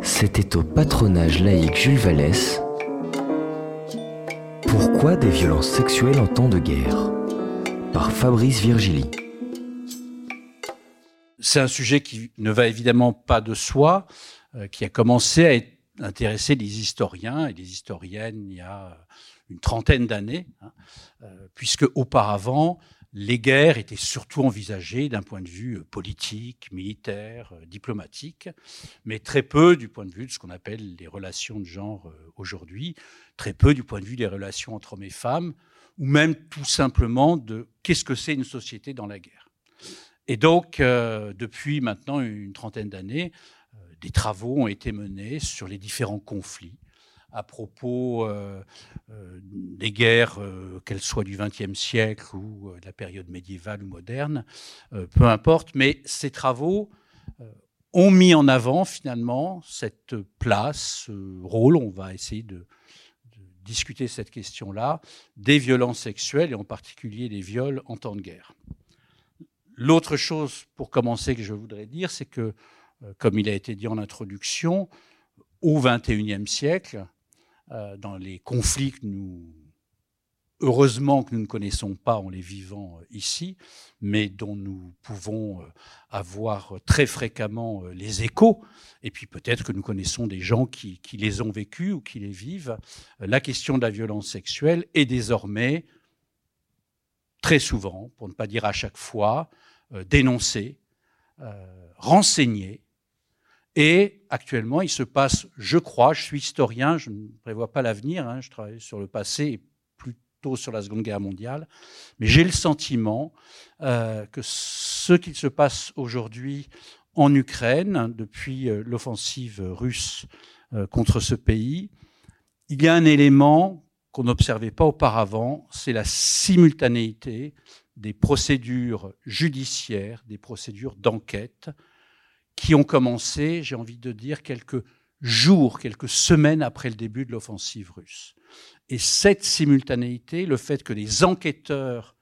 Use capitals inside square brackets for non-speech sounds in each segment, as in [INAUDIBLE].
C'était au patronage laïque Jules Vallès. Pourquoi des violences sexuelles en temps de guerre? Par Fabrice Virgili. C'est un sujet qui ne va évidemment pas de soi, euh, qui a commencé à intéresser les historiens et les historiennes il y a une trentaine d'années, hein, euh, puisque auparavant, les guerres étaient surtout envisagées d'un point de vue euh, politique, militaire, euh, diplomatique, mais très peu du point de vue de ce qu'on appelle les relations de genre euh, aujourd'hui, très peu du point de vue des relations entre hommes et femmes, ou même tout simplement de qu'est-ce que c'est une société dans la guerre. Et donc, depuis maintenant une trentaine d'années, des travaux ont été menés sur les différents conflits à propos euh, euh, des guerres, euh, qu'elles soient du XXe siècle ou de la période médiévale ou moderne, peu importe. Mais ces travaux ont mis en avant finalement cette place, ce rôle, on va essayer de, de discuter cette question-là, des violences sexuelles et en particulier des viols en temps de guerre. L'autre chose, pour commencer, que je voudrais dire, c'est que, comme il a été dit en introduction, au XXIe siècle, dans les conflits que nous, heureusement que nous ne connaissons pas en les vivant euh, ici, mais dont nous pouvons euh, avoir très fréquemment les échos, et puis peut-être que nous connaissons des gens qui, les ont vécus ou qui les vivent, la question de la violence sexuelle est désormais très souvent, pour ne pas dire à chaque fois, dénoncée, renseignée, et actuellement, il se passe, je crois, je suis historien, je ne prévois pas l'avenir, hein, je travaille sur le passé et plutôt sur la Seconde Guerre mondiale, mais j'ai le sentiment euh, que ce qui se passe aujourd'hui en Ukraine, depuis euh, l'offensive russe euh, contre ce pays, il y a un élément qu'on n'observait pas auparavant, c'est la simultanéité des procédures judiciaires, des procédures d'enquête, qui ont commencé, j'ai envie de dire, quelques jours, quelques semaines après le début de l'offensive russe. Et cette simultanéité, le fait que les enquêteurs...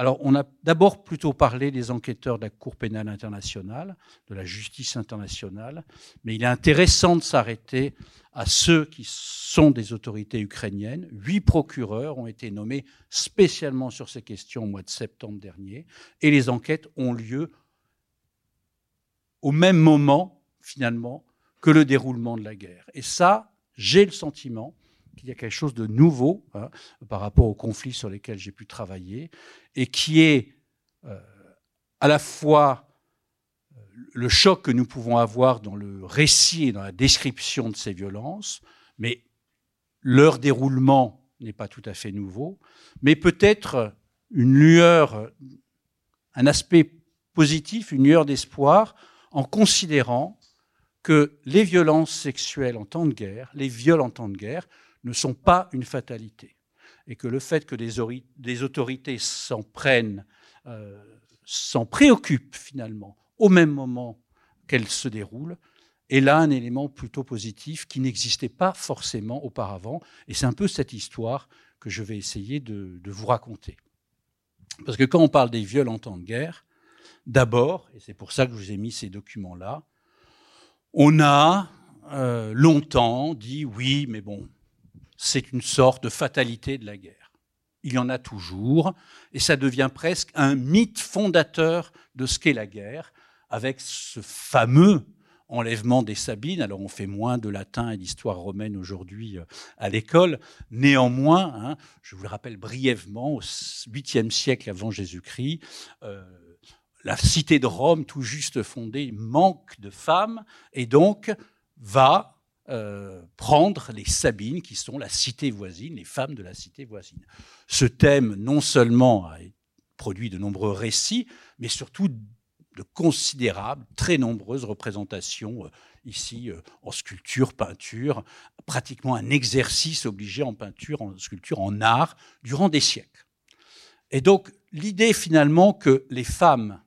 Alors, on a d'abord plutôt parlé des enquêteurs de la Cour pénale internationale, de la justice internationale, mais il est intéressant de s'arrêter à ceux qui sont des autorités ukrainiennes. Huit procureurs ont été nommés spécialement sur ces questions au mois de septembre dernier, et les enquêtes ont lieu au même moment, finalement, que le déroulement de la guerre. Et ça, j'ai le sentiment qu'il y a quelque chose de nouveau hein, par rapport aux conflits sur lesquels j'ai pu travailler, et qui est euh, à la fois le choc que nous pouvons avoir dans le récit et dans la description de ces violences, mais leur déroulement n'est pas tout à fait nouveau, mais peut-être une lueur, un aspect positif, une lueur d'espoir en considérant que les violences sexuelles en temps de guerre, les viols en temps de guerre, ne sont pas une fatalité. Et que le fait que des, autorités s'en prennent, euh, s'en préoccupent finalement au même moment qu'elles se déroulent, est là un élément plutôt positif qui n'existait pas forcément auparavant. Et c'est un peu cette histoire que je vais essayer de, de vous raconter. Parce que quand on parle des viols en temps de guerre, D'abord, et c'est pour ça que je vous ai mis ces documents-là, on a euh, longtemps dit oui, mais bon, c'est une sorte de fatalité de la guerre. Il y en a toujours, et ça devient presque un mythe fondateur de ce qu'est la guerre, avec ce fameux enlèvement des Sabines. Alors on fait moins de latin et d'histoire romaine aujourd'hui euh, à l'école. Néanmoins, hein, je vous le rappelle brièvement, au 8e siècle avant Jésus-Christ, euh, la cité de Rome, tout juste fondée, manque de femmes et donc va euh, prendre les Sabines, qui sont la cité voisine, les femmes de la cité voisine. Ce thème, non seulement a produit de nombreux récits, mais surtout de considérables, très nombreuses représentations, euh, ici euh, en sculpture, peinture, pratiquement un exercice obligé en peinture, en sculpture, en art, durant des siècles. Et donc l'idée finalement que les femmes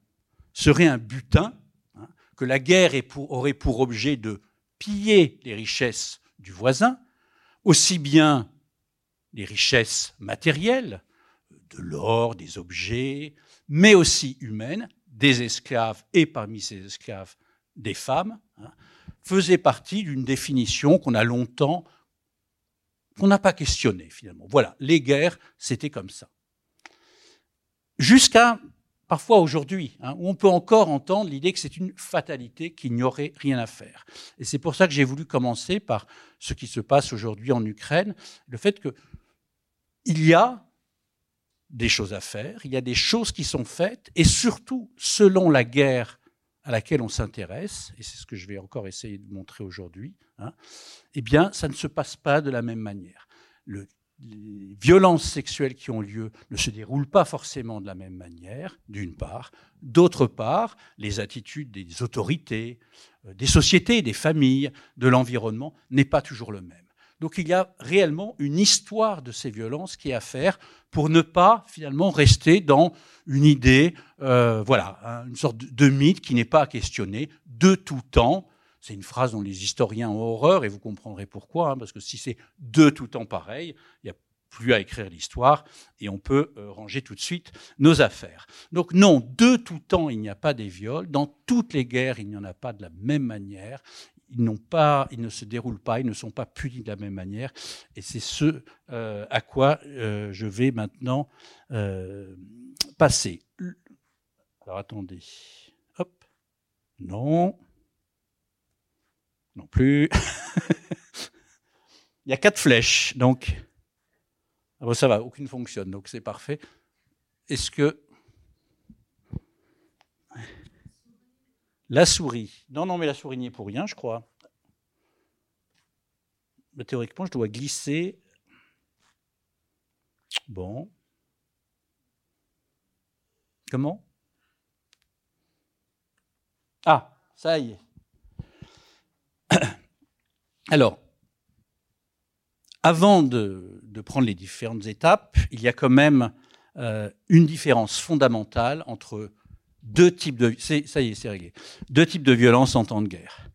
serait un butin, hein, que la guerre aurait pour objet de piller les richesses du voisin, aussi bien les richesses matérielles, de l'or, des objets, mais aussi humaines, des esclaves et parmi ces esclaves des femmes, hein, faisait partie d'une définition qu'on a longtemps, qu'on n'a pas questionnée finalement. Voilà, les guerres, c'était comme ça. Jusqu'à parfois aujourd'hui, hein, où on peut encore entendre l'idée que c'est une fatalité, qu'il n'y aurait rien à faire. Et c'est pour ça que j'ai voulu commencer par ce qui se passe aujourd'hui en Ukraine, le fait qu'il y a des choses à faire, il y a des choses qui sont faites, et surtout, selon la guerre à laquelle on s'intéresse, et c'est ce que je vais encore essayer de montrer aujourd'hui, hein, eh bien, ça ne se passe pas de la même manière. Les violences sexuelles qui ont lieu ne se déroulent pas forcément de la même manière, d'une part. D'autre part, les attitudes des autorités, euh, des sociétés, des familles, de l'environnement n'est pas toujours le même. Donc il y a réellement une histoire de ces violences qui est à faire pour ne pas finalement rester dans une idée, euh, voilà, hein, une sorte de mythe qui n'est pas à questionner de tout temps. C'est une phrase dont les historiens ont horreur et vous comprendrez pourquoi, hein, parce que si c'est de tout temps pareil, il n'y a plus à écrire l'histoire et on peut euh, ranger tout de suite nos affaires. Donc non, de tout temps, il n'y a pas des viols. Dans toutes les guerres, il n'y en a pas de la même manière ils, pas, ils ne se déroulent pas, ils ne sont pas punis de la même manière. Et c'est ce euh, à quoi euh, je vais maintenant passer. Alors attendez. Hop. Non. Non plus. [LAUGHS] Il y a quatre flèches, donc. Ah ça va, aucune fonctionne, donc c'est parfait. Est-ce que La souris. Non, non, mais la souris n'y est pour rien, je crois. Théoriquement, je dois glisser. Bon. Comment? Ah, ça y est. Alors, avant de, prendre les différentes étapes, il y a quand même euh, une différence fondamentale entre deux types de, ça y est, c'est réglé. Deux types de violences en temps de guerre.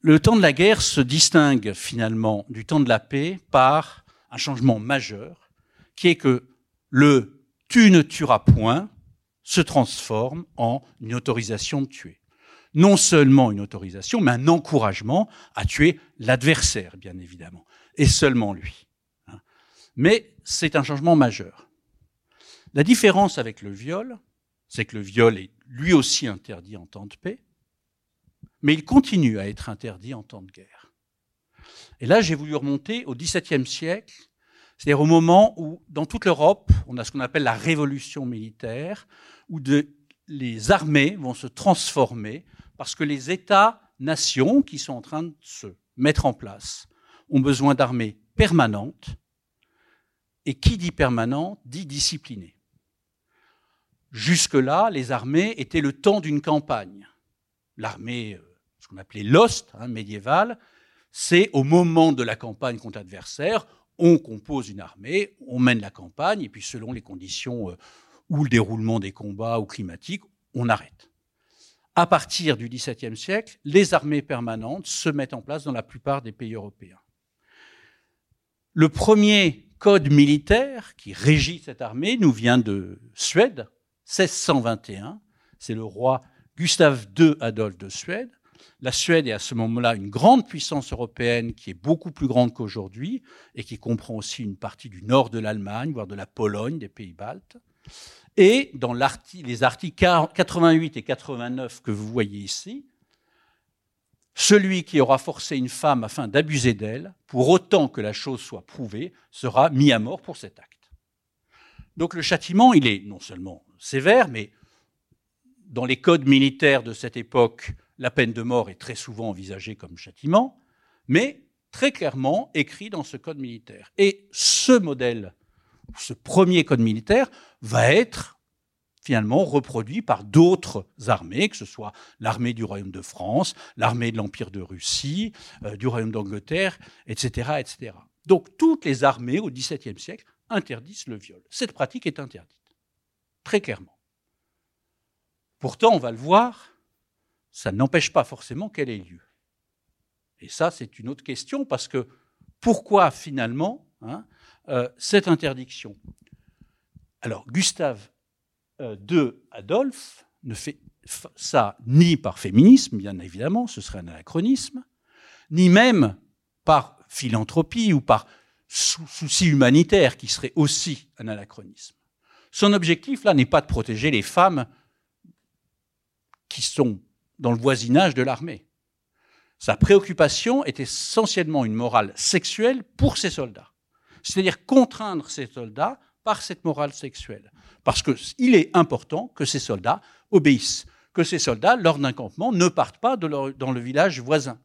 Le temps de la guerre se distingue finalement du temps de la paix par un changement majeur, qui est que le tu ne tueras point se transforme en une autorisation de tuer. Non seulement une autorisation, mais un encouragement à tuer l'adversaire, bien évidemment, et seulement lui. Hein. Mais c'est un changement majeur. La différence avec le viol, c'est que le viol est lui aussi interdit en temps de paix, mais il continue à être interdit en temps de guerre. Et là, j'ai voulu remonter au XVIIe siècle, c'est-à-dire au moment où, dans toute l'Europe, on a ce qu'on appelle la révolution militaire, où les armées vont se transformer parce que les États-nations qui sont en train de se mettre en place ont besoin d'armées permanentes, et qui dit permanente dit disciplinée. Jusque-là, les armées étaient le temps d'une campagne. L'armée, euh, ce qu'on appelait l'ost hein, médiévale, c'est au moment de la campagne contre l'adversaire, on compose une armée, on mène la campagne, et puis selon les conditions euh, ou le déroulement des combats ou climatiques, on arrête. À partir du XVIIe siècle, les armées permanentes se mettent en place dans la plupart des pays européens. Le premier code militaire qui régit cette armée nous vient de Suède, 1621. C'est le roi Gustave II Adolphe de Suède. La Suède est à ce moment-là une grande puissance européenne qui est beaucoup plus grande qu'aujourd'hui et qui comprend aussi une partie du nord de l'Allemagne, voire de la Pologne, des pays baltes. Et dans les articles 88 et 89 que vous voyez ici, celui qui aura forcé une femme afin d'abuser d'elle, pour autant que la chose soit prouvée, sera mis à mort pour cet acte. Donc le châtiment, il est non seulement sévère, mais dans les codes militaires de cette époque, la peine de mort est très souvent envisagée comme châtiment, mais très clairement écrit dans ce code militaire. Et ce modèle, ce premier code militaire, va être finalement reproduit par d'autres armées, que ce soit l'armée du Royaume de France, l'armée de l'Empire de Russie, euh, du Royaume d'Angleterre, etc.. Donc toutes les armées au XVIIe siècle interdisent le viol. Cette pratique est interdite très clairement. Pourtant, on va le voir, ça n'empêche pas forcément qu'elle ait lieu. Et ça, c'est une autre question, parce que pourquoi finalement hein, euh, cette interdiction Alors, Gustave II euh, Adolphe, ne fait ça ni par féminisme, bien évidemment, ce serait un anachronisme, ni même par philanthropie ou par souci humanitaire, qui serait aussi un anachronisme. Son objectif, là, n'est pas de protéger les femmes qui sont dans le voisinage de l'armée. Sa préoccupation est essentiellement une morale sexuelle pour ses soldats. C'est-à-dire contraindre ces soldats par cette morale sexuelle. Parce qu'il est important que ces soldats obéissent, que ces soldats, lors d'un campement, ne partent pas dans le village voisin.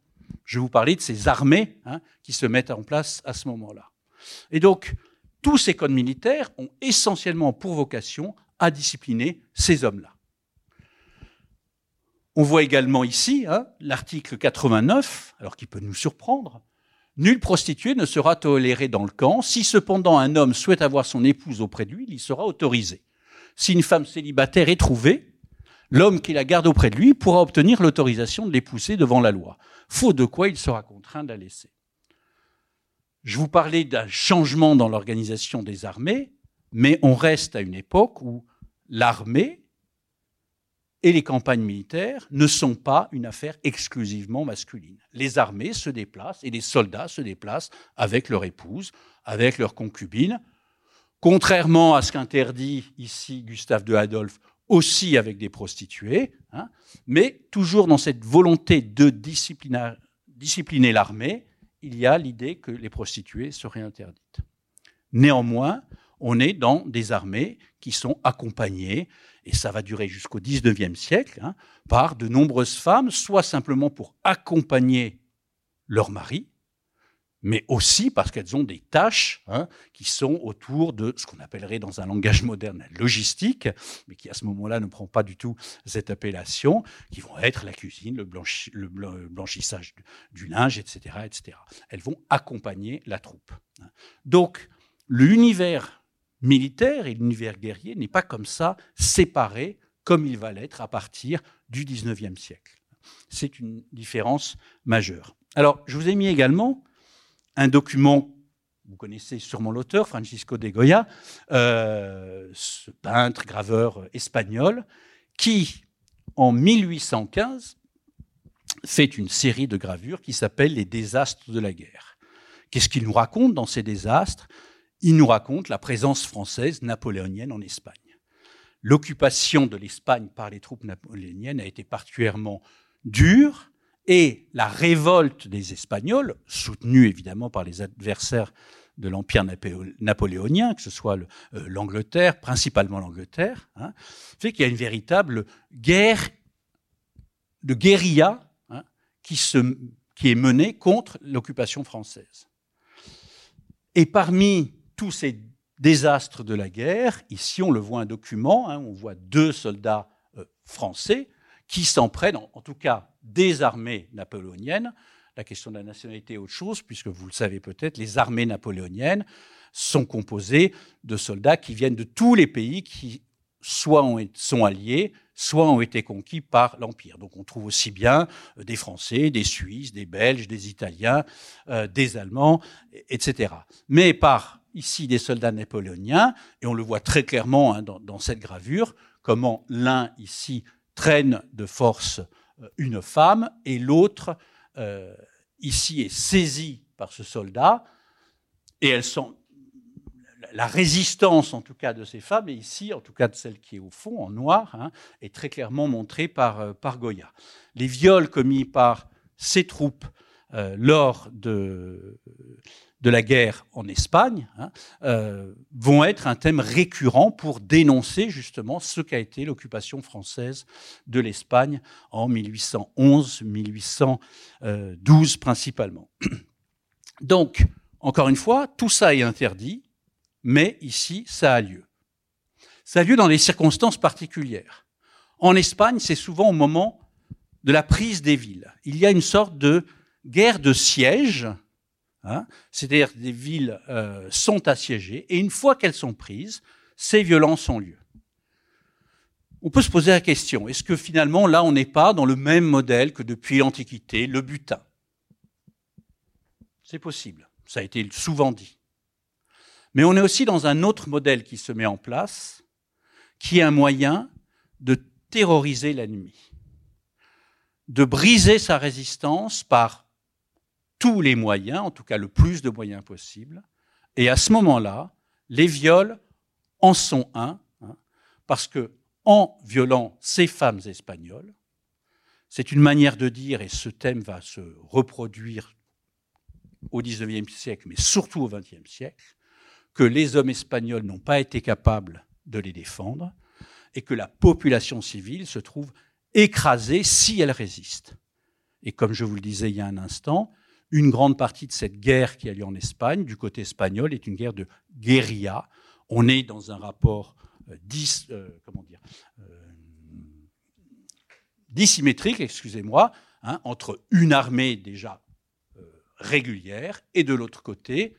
Je vous parler de ces armées hein, qui se mettent en place à ce moment-là. Et donc, tous ces codes militaires ont essentiellement pour vocation à discipliner ces hommes-là. On voit également ici hein, l'article 89, alors qui peut nous surprendre. Nulle prostituée ne sera tolérée dans le camp. Si cependant un homme souhaite avoir son épouse auprès de lui, il y sera autorisé. Si une femme célibataire est trouvée, l'homme qui la garde auprès de lui pourra obtenir l'autorisation de l'épouser devant la loi, faute de quoi il sera contraint de la laisser. Je vous parlais d'un changement dans l'organisation des armées, mais on reste à une époque où l'armée et les campagnes militaires ne sont pas une affaire exclusivement masculine. Les armées se déplacent et les soldats se déplacent avec leur épouse, avec leur concubine, contrairement à ce qu'interdit ici Gustave de Adolphe, aussi avec des prostituées, hein, mais toujours dans cette volonté de discipliner l'armée, il y a l'idée que les prostituées seraient interdites. Néanmoins, on est dans des armées qui sont accompagnées et ça va durer jusqu'au XIXe siècle, hein, par de nombreuses femmes, soit simplement pour accompagner leur mari, mais aussi parce qu'elles ont des tâches hein, qui sont autour de ce qu'on appellerait dans un langage moderne la logistique, mais qui à ce moment-là ne prend pas du tout cette appellation, qui vont être la cuisine, le, blanchissage du, linge, etc., etc. Elles vont accompagner la troupe. Hein. Donc l'univers militaire et l'univers guerrier n'est pas comme ça séparé comme il va l'être à partir du XIXe siècle. C'est une différence majeure. Alors, je vous ai mis également un document, vous connaissez sûrement l'auteur, Francisco de Goya, euh, ce peintre, graveur espagnol, qui, en 1815, fait une série de gravures qui s'appelle Les désastres de la guerre. Qu'est-ce qu'il nous raconte dans ces désastres? Il nous raconte la présence française napoléonienne en Espagne. L'occupation de l'Espagne par les troupes napoléoniennes a été particulièrement dure et la révolte des Espagnols, soutenue évidemment par les adversaires de l'Empire napoléonien, que ce soit euh, l'Angleterre, principalement l'Angleterre, hein, fait qu'il y a une véritable guerre de guérilla hein, qui, qui est menée contre l'occupation française. Et parmi tous ces désastres de la guerre, ici on le voit un document, hein, on voit deux soldats euh, français qui s'en prennent, en, tout cas des armées napoléoniennes. La question de la nationalité est autre chose, puisque vous le savez peut-être, les armées napoléoniennes sont composées de soldats qui viennent de tous les pays qui soit sont alliés, soit ont été conquis par l'Empire. Donc on trouve aussi bien euh, des Français, des Suisses, des Belges, des Italiens, euh, des Allemands, etc. Mais par ici des soldats napoléoniens, et on le voit très clairement hein, dans, cette gravure, comment l'un ici traîne de force euh, une femme, et l'autre euh, ici est saisi par ce soldat, et elles sont la résistance, en tout cas, de ces femmes, et ici, en tout cas de celle qui est au fond, en noir, hein, est très clairement montrée euh, par Goya. Les viols commis par ces troupes lors de, de la guerre en Espagne hein, euh, vont être un thème récurrent pour dénoncer justement ce qu'a été l'occupation française de l'Espagne en 1811-1812 principalement. [COUGHS] Donc, encore une fois, tout ça est interdit, mais ici, ça a lieu. Ça a lieu dans des circonstances particulières. En Espagne, c'est souvent au moment de la prise des villes. Il y a une sorte de guerre de siège Hein. C'est-à-dire des villes euh, sont assiégées et une fois qu'elles sont prises, ces violences ont lieu. On peut se poser la question, est-ce que finalement là on n'est pas dans le même modèle que depuis l'Antiquité, le butin? C'est possible, ça a été souvent dit. Mais on est aussi dans un autre modèle qui se met en place, qui est un moyen de terroriser l'ennemi, de briser sa résistance par tous les moyens, en tout cas le plus de moyens possible. Et à ce moment-là, les viols en sont un, hein, parce que en violant ces femmes espagnoles, c'est une manière de dire, et ce thème va se reproduire au XIXe siècle, mais surtout au XXe siècle, que les hommes espagnols n'ont pas été capables de les défendre et que la population civile se trouve écrasée si elle résiste. Et comme je vous le disais il y a un instant, une grande partie de cette guerre qui a lieu en Espagne, du côté espagnol, est une guerre de guérilla. On est dans un rapport euh, euh, euh, dissymétrique, excusez-moi, hein, entre une armée déjà régulière et de l'autre côté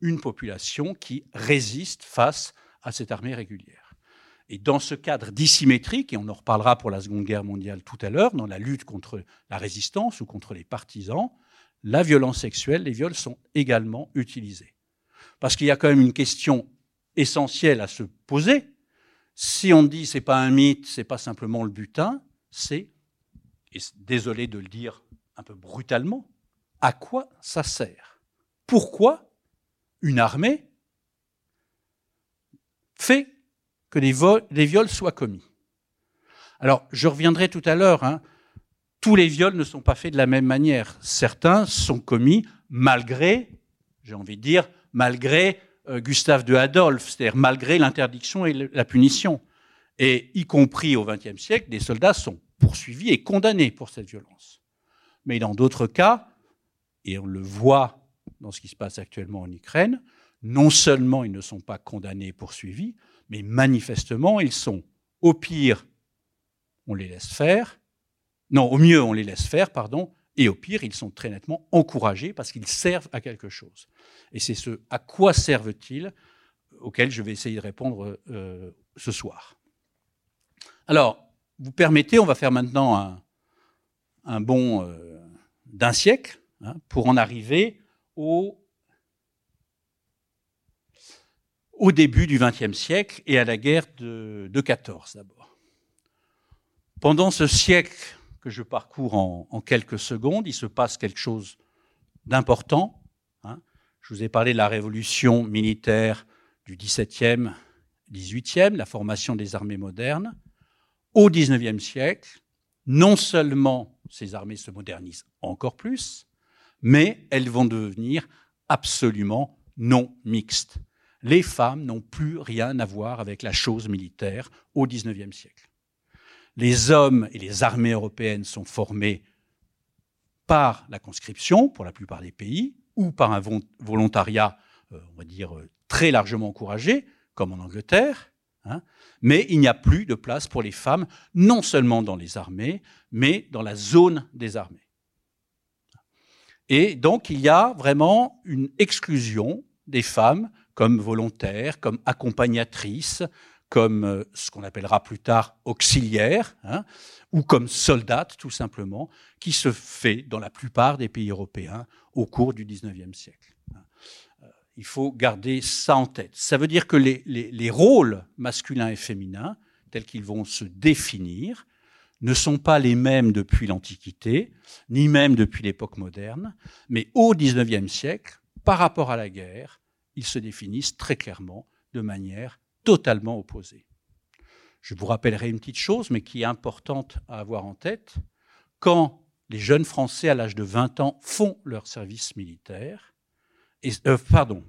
une population qui résiste face à cette armée régulière. Et dans ce cadre dissymétrique, et on en reparlera pour la Seconde Guerre mondiale tout à l'heure, dans la lutte contre la résistance ou contre les partisans, la violence sexuelle, les viols sont également utilisés. Parce qu'il y a quand même une question essentielle à se poser. Si on dit c'est pas un mythe, c'est pas simplement le butin, c'est, et désolé de le dire un peu brutalement, à quoi ça sert? Pourquoi une armée fait que les, viols soient commis? Alors, je reviendrai tout à l'heure. Hein, tous les viols ne sont pas faits de la même manière. Certains sont commis malgré, j'ai envie de dire, malgré euh, Gustave de Adolphe, c'est-à-dire malgré l'interdiction et la punition. Et y compris au XXe siècle, des soldats sont poursuivis et condamnés pour cette violence. Mais dans d'autres cas, et on le voit dans ce qui se passe actuellement en Ukraine, non seulement ils ne sont pas condamnés et poursuivis, mais manifestement ils sont, au pire, on les laisse faire, non, au mieux, on les laisse faire, pardon, et au pire, ils sont très nettement encouragés parce qu'ils servent à quelque chose. Et c'est ce à quoi servent-ils auquel je vais essayer de répondre euh, ce soir. Alors, vous permettez, on va faire maintenant un, bond euh, d'un siècle hein, pour en arriver au, au début du XXe siècle et à la guerre de, de 14 d'abord. Pendant ce siècle que je parcours en, quelques secondes. Il se passe quelque chose d'important. Hein. Je vous ai parlé de la révolution militaire du XVIIe, XVIIIe, la formation des armées modernes. Au XIXe siècle, non seulement ces armées se modernisent encore plus, mais elles vont devenir absolument non mixtes. Les femmes n'ont plus rien à voir avec la chose militaire au XIXe siècle les hommes et les armées européennes sont formés par la conscription, pour la plupart des pays, ou par un volontariat, euh, on va dire, euh, très largement encouragé, comme en Angleterre, hein. mais il n'y a plus de place pour les femmes, non seulement dans les armées, mais dans la zone des armées. Et donc il y a vraiment une exclusion des femmes comme volontaires, comme accompagnatrices, comme euh, ce qu'on appellera plus tard auxiliaire, hein, ou comme soldate tout simplement, qui se fait dans la plupart des pays européens au cours du XIXe siècle. Hein. Euh, il faut garder ça en tête. Ça veut dire que les, les rôles masculins et féminins, tels qu'ils vont se définir, ne sont pas les mêmes depuis l'Antiquité, ni même depuis l'époque moderne, mais au XIXe siècle, par rapport à la guerre, ils se définissent très clairement de manière totalement opposés. Je vous rappellerai une petite chose, mais qui est importante à avoir en tête. Quand les jeunes Français à l'âge de 20 ans font leur service militaire, euh, pardon,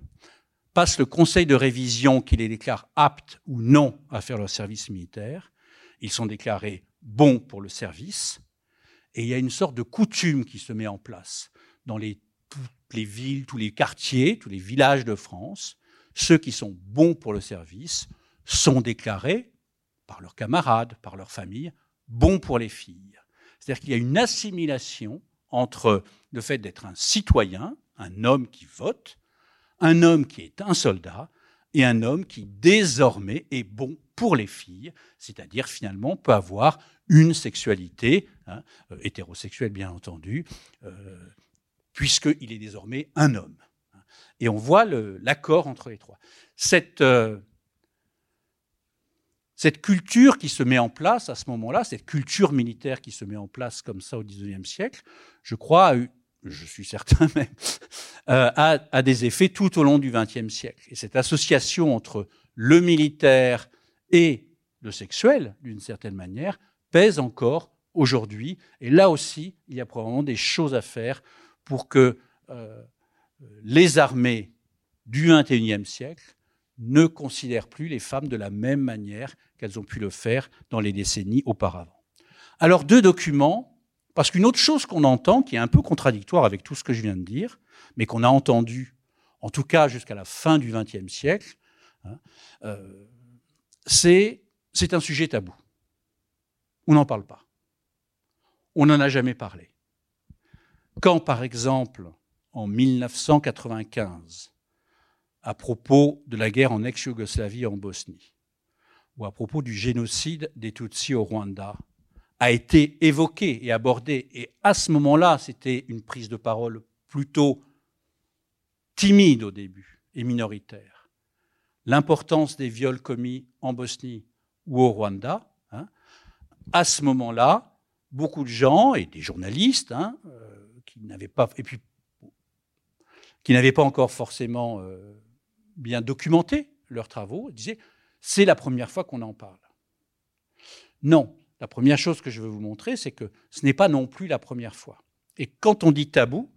passent le conseil de révision qui les déclare aptes ou non à faire leur service militaire, ils sont déclarés bons pour le service, et il y a une sorte de coutume qui se met en place dans les, toutes les villes, tous les quartiers, tous les villages de France, ceux qui sont bons pour le service sont déclarés par leurs camarades, par leur famille, bons pour les filles. C'est-à-dire qu'il y a une assimilation entre le fait d'être un citoyen, un homme qui vote, un homme qui est un soldat, et un homme qui désormais est bon pour les filles, c'est-à-dire finalement peut avoir une sexualité, hein, euh, hétérosexuelle bien entendu, euh, puisqu'il est désormais un homme. Et on voit l'accord entre les trois. Cette, euh, cette culture qui se met en place à ce moment-là, cette culture militaire qui se met en place comme ça au XIXe siècle, je crois, a eu, je suis certain, mais [LAUGHS] euh, a, a, des effets tout au long du XXe siècle. Et cette association entre le militaire et le sexuel, d'une certaine manière, pèse encore aujourd'hui. Et là aussi, il y a probablement des choses à faire pour que euh, les armées du XXIe siècle ne considèrent plus les femmes de la même manière qu'elles ont pu le faire dans les décennies auparavant. Alors deux documents, parce qu'une autre chose qu'on entend, qui est un peu contradictoire avec tout ce que je viens de dire, mais qu'on a entendu, en tout cas jusqu'à la fin du XXe siècle, hein, euh, c'est un sujet tabou. On n'en parle pas. On n'en a jamais parlé. Quand, par exemple, en 1995, à propos de la guerre en ex-Yougoslavie en Bosnie, ou à propos du génocide des Tutsis au Rwanda, a été évoqué et abordé. Et à ce moment-là, c'était une prise de parole plutôt timide au début et minoritaire. L'importance des viols commis en Bosnie ou au Rwanda, hein, à ce moment-là, beaucoup de gens et des journalistes hein, euh, qui n'avaient pas et puis qui n'avaient pas encore forcément euh, bien documenté leurs travaux disaient c'est la première fois qu'on en parle. Non, la première chose que je veux vous montrer, c'est que ce n'est pas non plus la première fois. Et quand on dit tabou,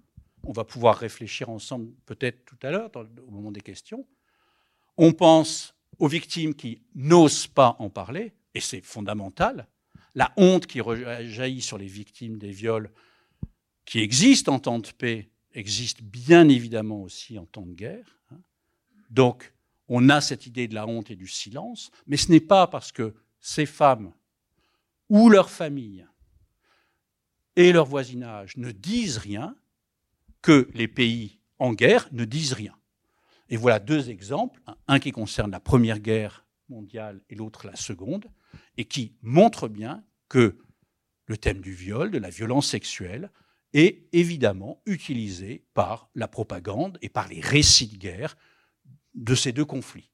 on va pouvoir réfléchir ensemble peut-être tout à l'heure, au moment des questions, on pense aux victimes qui n'osent pas en parler, et c'est fondamental. La honte qui jaillit sur les victimes des viols qui existent en temps de paix existe bien évidemment aussi en temps de guerre. Hein. Donc, on a cette idée de la honte et du silence, mais ce n'est pas parce que ces femmes ou leurs familles et leur voisinage ne disent rien que les pays en guerre ne disent rien. Et voilà deux exemples, un qui concerne la Première Guerre mondiale et l'autre la Seconde, et qui montrent bien que le thème du viol, de la violence sexuelle, est évidemment utilisé par la propagande et par les récits de guerre de ces deux conflits.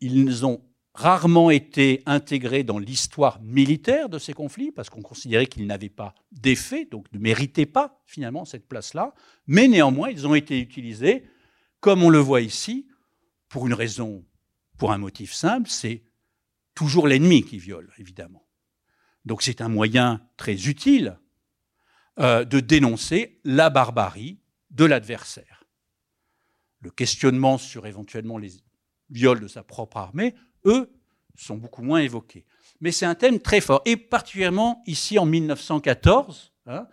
Ils ont rarement été intégrés dans l'histoire militaire de ces conflits, parce qu'on considérait qu'ils n'avaient pas d'effet, donc ne méritaient pas finalement cette place-là, mais néanmoins ils ont été utilisés, comme on le voit ici, pour une raison, pour un motif simple, c'est toujours l'ennemi qui viole, évidemment. Donc c'est un moyen très utile euh, de dénoncer la barbarie de l'adversaire. Le questionnement sur éventuellement les viols de sa propre armée, eux, sont beaucoup moins évoqués. Mais c'est un thème très fort, et particulièrement ici en 1914. Hein,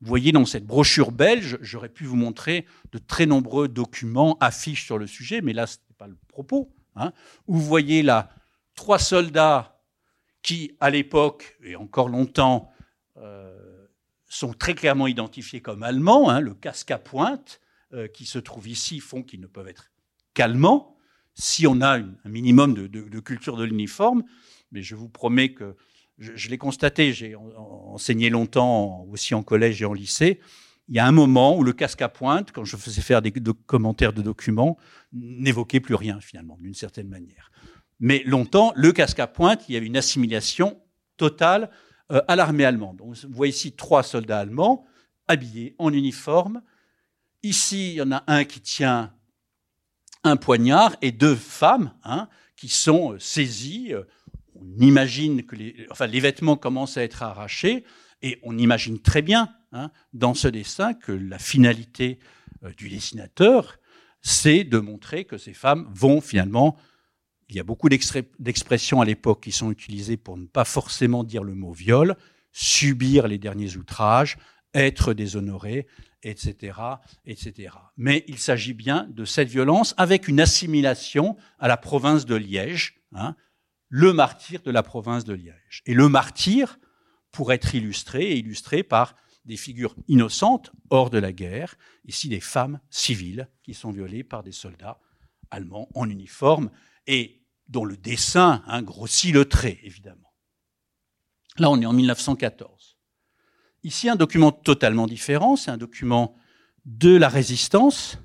vous voyez dans cette brochure belge, j'aurais pu vous montrer de très nombreux documents, affiches sur le sujet, mais là, ce n'est pas le propos. Hein, vous voyez là trois soldats qui, à l'époque, et encore longtemps, euh, sont très clairement identifiés comme allemands. Hein, le casque à pointe euh, qui se trouve ici font qu'ils ne peuvent être qu'allemands si on a un minimum de, culture de l'uniforme. Mais je vous promets que je, l'ai constaté, j'ai enseigné longtemps aussi en collège et en lycée. Il y a un moment où le casque à pointe, quand je faisais faire des commentaires de documents, n'évoquait plus rien finalement, d'une certaine manière. Mais longtemps, le casque à pointe, il y avait une assimilation totale euh, à l'armée allemande. vous voyez ici trois soldats allemands habillés en uniforme. Ici, il y en a un qui tient un poignard et deux femmes hein, qui sont euh, saisies. Euh, on imagine que les, enfin, les vêtements commencent à être arrachés et on imagine très bien hein, dans ce dessin que la finalité du dessinateur, c'est de montrer que ces femmes vont finalement il y a beaucoup d'expressions à l'époque qui sont utilisées pour ne pas forcément dire le mot viol, subir les derniers outrages, être déshonoré, etc., etc. Mais il s'agit bien de cette violence avec une assimilation à la province de Liège, hein, le martyr de la province de Liège. Et le martyr, pour être illustré, est illustré par des figures innocentes hors de la guerre, ici des femmes civiles qui sont violées par des soldats allemands en uniforme et dont le dessin hein, grossit le trait, évidemment. Là, on est en 1914. Ici, un document totalement différent, c'est un document de la résistance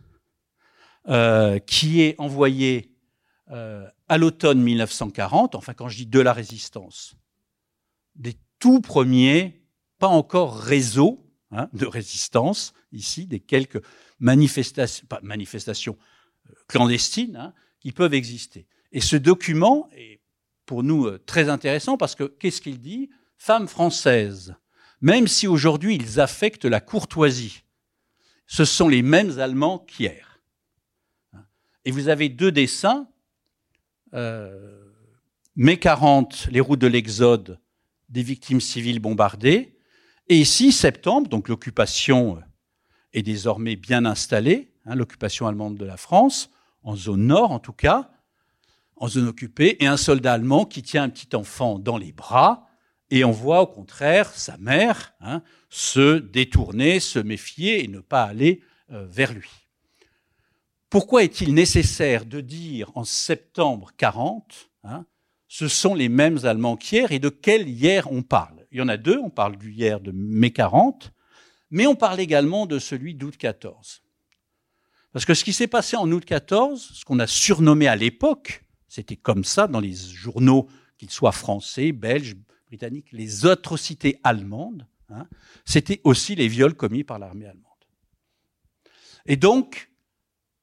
euh, qui est envoyé euh, à l'automne 1940, enfin quand je dis de la résistance, des tout premiers, pas encore réseaux hein, de résistance, ici, des quelques manifestations, euh, clandestines, hein, qui peuvent exister. Et ce document est pour nous euh, très intéressant parce que qu'est-ce qu'il dit? Femmes françaises, même si aujourd'hui ils affectent la courtoisie, ce sont les mêmes Allemands qu'hier. Et vous avez deux dessins, euh, mai 40, les routes de l'Exode, des victimes civiles bombardées, et ici, septembre, donc l'occupation est désormais bien installée, hein, l'occupation allemande de la France, en zone nord en tout cas, en zone occupée, et un soldat allemand qui tient un petit enfant dans les bras, et on voit au contraire sa mère hein, se détourner, se méfier et ne pas aller euh, vers lui. Pourquoi est-il nécessaire de dire en septembre 40, hein, ce sont les mêmes Allemands qu'hier, et de quel hier on parle? Il y en a deux, on parle du hier de mai 40, mais on parle également de celui d'août 14. Parce que ce qui s'est passé en août 14, ce qu'on a surnommé à l'époque, c'était comme ça dans les journaux, qu'ils soient français, belges, britanniques, les atrocités allemandes, hein, c'était aussi les viols commis par l'armée allemande. Et donc,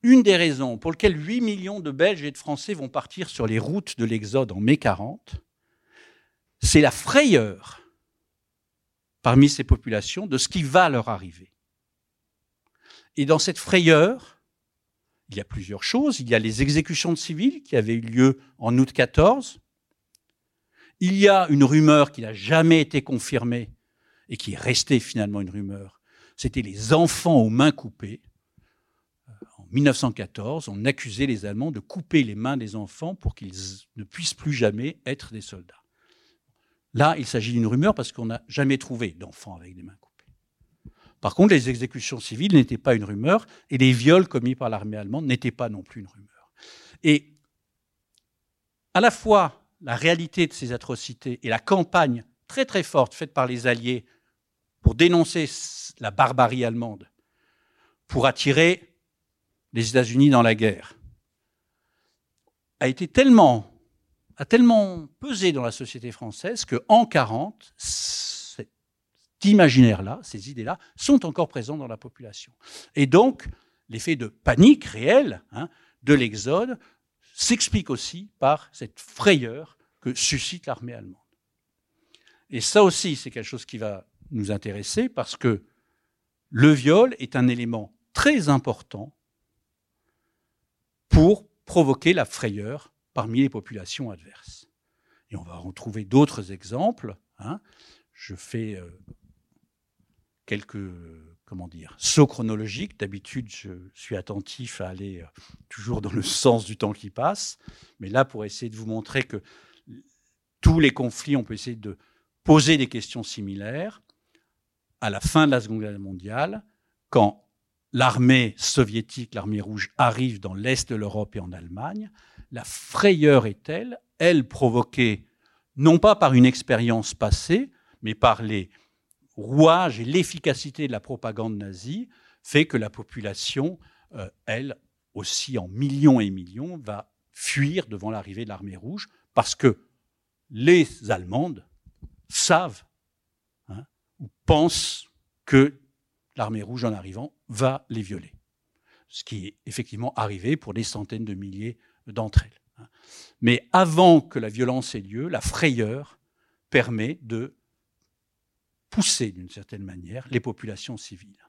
une des raisons pour lesquelles 8 millions de Belges et de Français vont partir sur les routes de l'Exode en mai 40, c'est la frayeur parmi ces populations de ce qui va leur arriver. Et dans cette frayeur, il y a plusieurs choses. Il y a les exécutions de civils qui avaient eu lieu en août 14. Il y a une rumeur qui n'a jamais été confirmée et qui est restée finalement une rumeur. C'était les enfants aux mains coupées. En 1914, on accusait les Allemands de couper les mains des enfants pour qu'ils ne puissent plus jamais être des soldats. Là, il s'agit d'une rumeur parce qu'on n'a jamais trouvé d'enfants avec des mains coupées. Par contre, les exécutions civiles n'étaient pas une rumeur et les viols commis par l'armée allemande n'étaient pas non plus une rumeur. Et à la fois la réalité de ces atrocités et la campagne très très forte faite par les Alliés pour dénoncer la barbarie allemande, pour attirer les États-Unis dans la guerre, a été tellement, a tellement pesé dans la société française qu'en 1940, imaginaires-là, ces idées-là, sont encore présents dans la population. Et donc, l'effet de panique réel hein, de l'exode s'explique aussi par cette frayeur que suscite l'armée allemande. Et ça aussi, c'est quelque chose qui va nous intéresser parce que le viol est un élément très important pour provoquer la frayeur parmi les populations adverses. Et on va en trouver d'autres exemples. Hein. Je fais euh, quelques comment dire sauts chronologiques. D'habitude, je suis attentif à aller euh, toujours dans le sens du temps qui passe, mais là, pour essayer de vous montrer que tous les conflits, on peut essayer de poser des questions similaires. À la fin de la Seconde Guerre mondiale, quand l'armée soviétique, l'armée rouge, arrive dans l'est de l'Europe et en Allemagne, la frayeur est telle, elle provoquée non pas par une expérience passée, mais par les rouage et l'efficacité de la propagande nazie fait que la population, euh, elle, aussi en millions et millions, va fuir devant l'arrivée de l'armée rouge parce que les Allemandes savent hein, ou pensent que l'armée rouge, en arrivant, va les violer. Ce qui est effectivement arrivé pour des centaines de milliers d'entre elles. Hein. Mais avant que la violence ait lieu, la frayeur permet de pousser d'une certaine manière les populations civiles.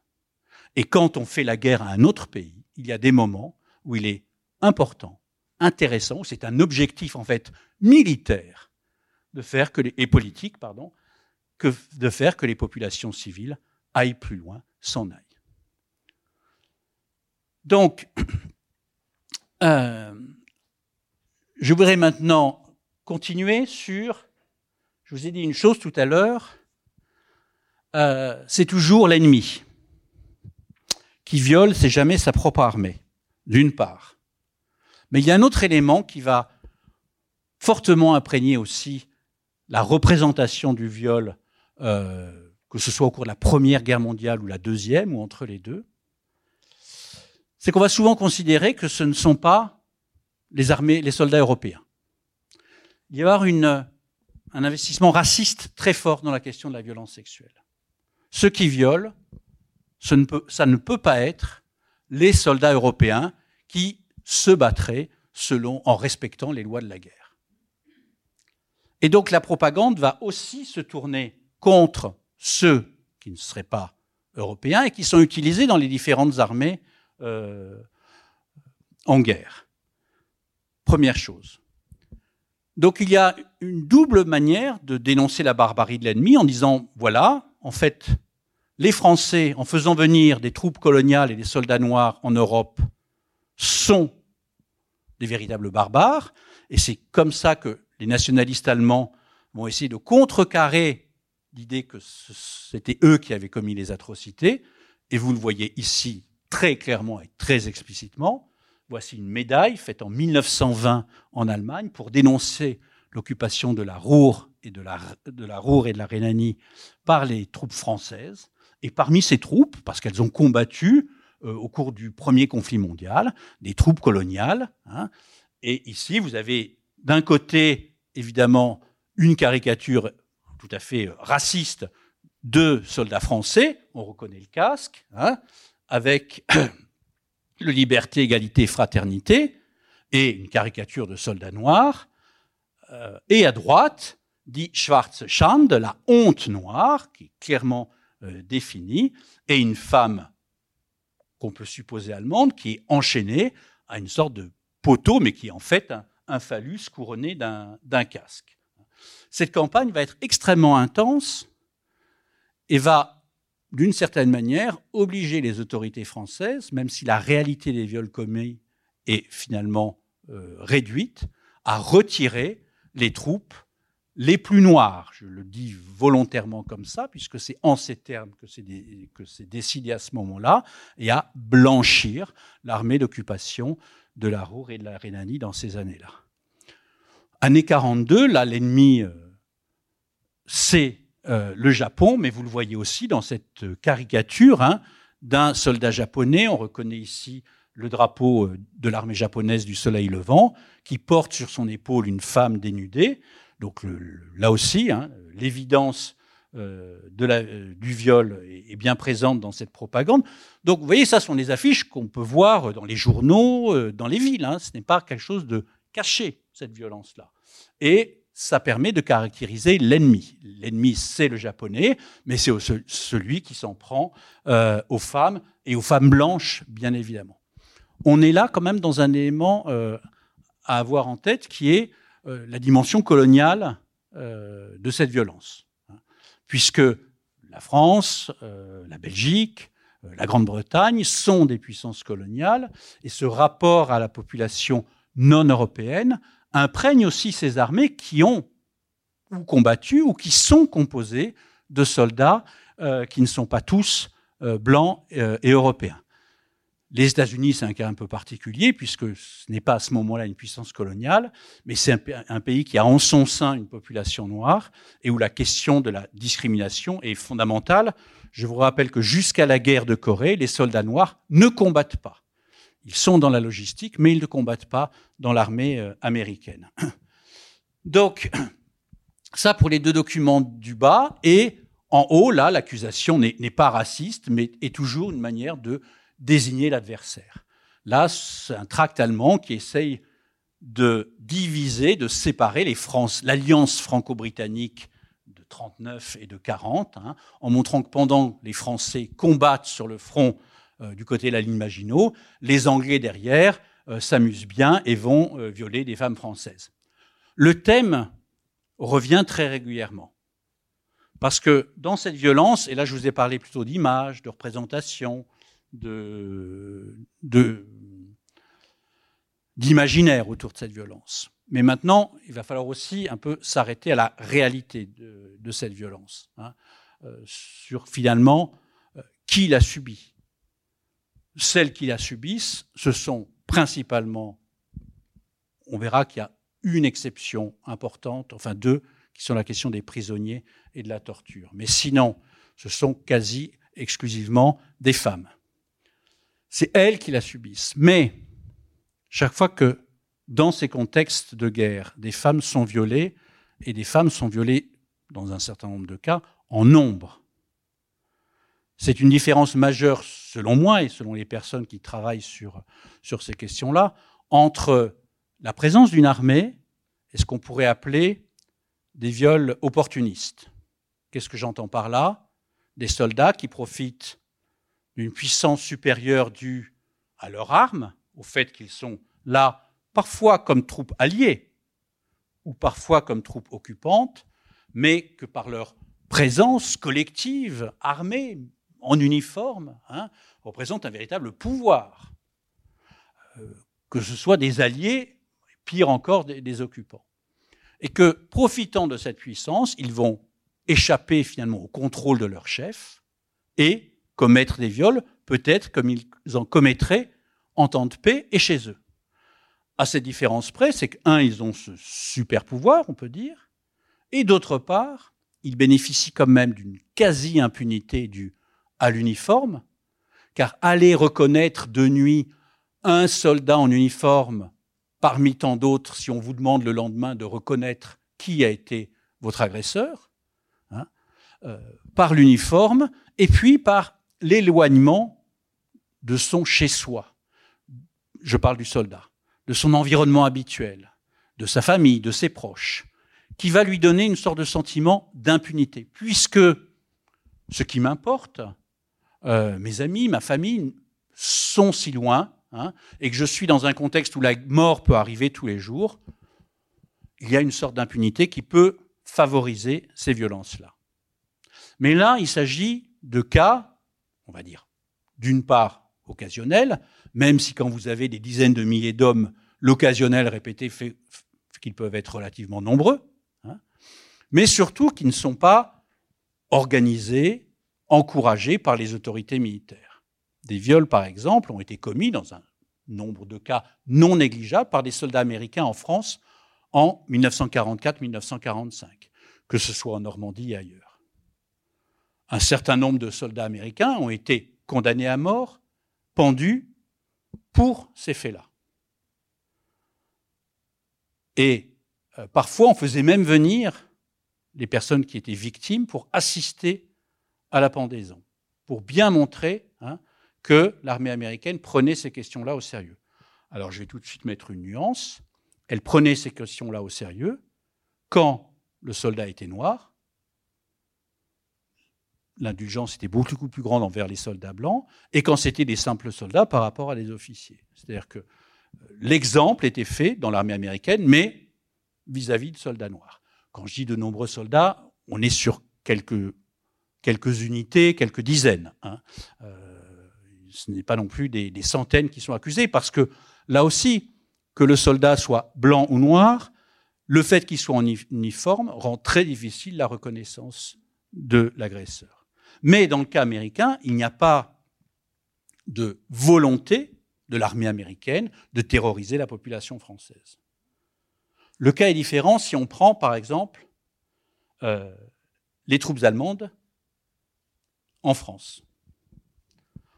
Et quand on fait la guerre à un autre pays, il y a des moments où il est important, intéressant, c'est un objectif en fait militaire de faire et politique pardon, de faire que les populations civiles aillent plus loin, s'en aillent. Donc, [CLEARS THROAT] euh, je voudrais maintenant continuer sur. Je vous ai dit une chose tout à l'heure euh, c'est toujours l'ennemi. Qui viole, c'est jamais sa propre armée, d'une part. Mais il y a un autre élément qui va fortement imprégner aussi la représentation du viol, euh, que ce soit au cours de la Première Guerre mondiale ou la Deuxième, ou entre les deux. C'est qu'on va souvent considérer que ce ne sont pas les armées, les soldats européens. il y avoir un investissement raciste très fort dans la question de la violence sexuelle. Ceux qui violent, ce ne peut, ça ne peut pas être les soldats européens qui se battraient selon, en respectant les lois de la guerre. Et donc la propagande va aussi se tourner contre ceux qui ne seraient pas européens et qui sont utilisés dans les différentes armées euh, en guerre. Première chose. Donc il y a une double manière de dénoncer la barbarie de l'ennemi en disant, voilà, en fait, les Français, en faisant venir des troupes coloniales et des soldats noirs en Europe, sont des véritables barbares, et c'est comme ça que les nationalistes allemands vont essayer de contrecarrer l'idée que c'était eux qui avaient commis les atrocités, et vous le voyez ici très clairement et très explicitement. Voici une médaille faite en 1920 en Allemagne pour dénoncer l'occupation de la Ruhr et de la, de Ruhr et de la Rhénanie par les troupes françaises. Et parmi ces troupes, parce qu'elles ont combattu euh, au cours du premier conflit mondial, des troupes coloniales. Hein, et ici, vous avez d'un côté, évidemment, une caricature tout à fait euh, raciste de soldats français, on reconnaît le casque, hein, avec [CLEARS THROAT] le liberté, égalité, fraternité, et une caricature de soldats noirs. Euh, et à droite, dit Schwarze Schande, la honte noire, qui est clairement euh, définie, et une femme qu'on peut supposer allemande, qui est enchaînée à une sorte de poteau, mais qui est en fait un phallus couronné d'un casque. Cette campagne va être extrêmement intense et va, d'une certaine manière, obliger les autorités françaises, même si la réalité des viols commis est finalement euh, réduite, à retirer les troupes les plus noires. Je le dis volontairement comme ça, puisque c'est en ces termes que c'est décidé à ce moment-là, et à blanchir l'armée d'occupation de la Ruhr et de la Rhénanie dans ces années-là. Année 42, là, l'ennemi, euh, c'est euh, le Japon, mais vous le voyez aussi dans cette caricature hein, d'un soldat japonais. On reconnaît ici le drapeau euh, de l'armée japonaise du soleil levant, qui porte sur son épaule une femme dénudée. Donc là aussi, hein, l'évidence du viol est, bien présente dans cette propagande. Donc vous voyez, ça sont des affiches qu'on peut voir dans les journaux, dans les villes. Hein. Ce n'est pas quelque chose de cacher cette violence-là. Et ça permet de caractériser l'ennemi. L'ennemi, c'est le japonais, mais c'est celui qui s'en prend euh, aux femmes et aux femmes blanches, bien évidemment. On est là quand même dans un élément euh, à avoir en tête qui est euh, la dimension coloniale de cette violence. Hein. Puisque la France, la Belgique, la Grande-Bretagne sont des puissances coloniales et ce rapport à la population non européennes imprègnent aussi ces armées qui ont ou combattu ou qui sont composées de soldats euh, qui ne sont pas tous euh, blancs euh, et européens. Les États-Unis, c'est un cas un peu particulier, puisque ce n'est pas à ce moment-là une puissance coloniale, mais c'est un, pays qui a en son sein une population noire et où la question de la discrimination est fondamentale. Je vous rappelle que jusqu'à la guerre de Corée, les soldats noirs ne combattent pas. Ils sont dans la logistique, mais ils ne combattent pas dans l'armée euh, américaine. [CLEARS THROAT] Donc, [CLEARS THROAT] ça pour les deux documents du bas. Et en haut, là, l'accusation n'est pas raciste, mais est toujours une manière de désigner l'adversaire. Là, c'est un tract allemand qui essaye de diviser, de séparer l'alliance franco-britannique de 39 et de 40, hein, en montrant que pendant les Français combattent sur le front euh, du côté de la ligne Maginot, les Anglais derrière euh, s'amusent bien et vont euh, violer des femmes françaises. Le thème revient très régulièrement. Parce que dans cette violence, et là je vous ai parlé plutôt d'images, de représentation, de, d'imaginaire autour de cette violence. Mais maintenant, il va falloir aussi un peu s'arrêter à la réalité de, cette violence, hein, sur finalement qui l'a subie celles qui la subissent, ce sont principalement, on verra qu'il y a une exception importante, enfin deux, qui sont la question des prisonniers et de la torture. Mais sinon, ce sont quasi exclusivement des femmes. C'est elles qui la subissent. Mais chaque fois que dans ces contextes de guerre, des femmes sont violées, et des femmes sont violées, dans un certain nombre de cas, en nombre. C'est une différence majeure, selon moi et selon les personnes qui travaillent sur, sur ces questions-là, entre la présence d'une armée et ce qu'on pourrait appeler des viols opportunistes. Qu'est-ce que j'entends par là? Des soldats qui profitent d'une puissance supérieure due à leurs armes, au fait qu'ils sont là parfois comme troupes alliées ou parfois comme troupes occupantes, mais que par leur présence collective, armée, en uniforme, hein, représentent un véritable pouvoir, euh, que ce soit des alliés, pire encore des occupants. Et que, profitant de cette puissance, ils vont échapper finalement au contrôle de leur chef et commettre des viols, peut-être comme ils en commettraient en temps de paix et chez eux. À cette différence près, c'est qu'un, ils ont ce super pouvoir, on peut dire, et d'autre part, ils bénéficient quand même d'une quasi-impunité due à l'uniforme, car aller reconnaître de nuit un soldat en uniforme parmi tant d'autres, si on vous demande le lendemain de reconnaître qui a été votre agresseur, hein, euh, par l'uniforme, et puis par l'éloignement de son chez-soi. Je parle du soldat, de son environnement habituel, de sa famille, de ses proches, qui va lui donner une sorte de sentiment d'impunité, puisque ce qui m'importe, euh, mes amis, ma famille, sont si loin, hein, et que je suis dans un contexte où la mort peut arriver tous les jours, il y a une sorte d'impunité qui peut favoriser ces violences-là. Mais là, il s'agit de cas, on va dire, d'une part occasionnels, même si quand vous avez des dizaines de milliers d'hommes, l'occasionnel répété fait qu'ils peuvent être relativement nombreux, hein, mais surtout qui ne sont pas organisés, encouragés par les autorités militaires. Des viols, par exemple, ont été commis dans un nombre de cas non négligeable par des soldats américains en France en 1944-1945, que ce soit en Normandie et ailleurs. Un certain nombre de soldats américains ont été condamnés à mort, pendus, pour ces faits-là. Et euh, parfois, on faisait même venir les personnes qui étaient victimes pour assister à la pendaison, pour bien montrer hein, que l'armée américaine prenait ces questions-là au sérieux. Alors je vais tout de suite mettre une nuance. Elle prenait ces questions-là au sérieux quand le soldat était noir. L'indulgence était beaucoup plus grande envers les soldats blancs et quand c'était des simples soldats par rapport à des officiers. C'est-à-dire que euh, l'exemple était fait dans l'armée américaine, mais vis-à-vis de soldats noirs. Quand je dis de nombreux soldats, on est sur quelques, unités, quelques dizaines. Hein. Euh, ce n'est pas non plus des, centaines qui sont accusés, parce que là aussi, que le soldat soit blanc ou noir, le fait qu'il soit en uniforme rend très difficile la reconnaissance de l'agresseur. Mais dans le cas américain, il n'y a pas de volonté de l'armée américaine de terroriser la population française. Le cas est différent si on prend par exemple euh, les troupes allemandes en France.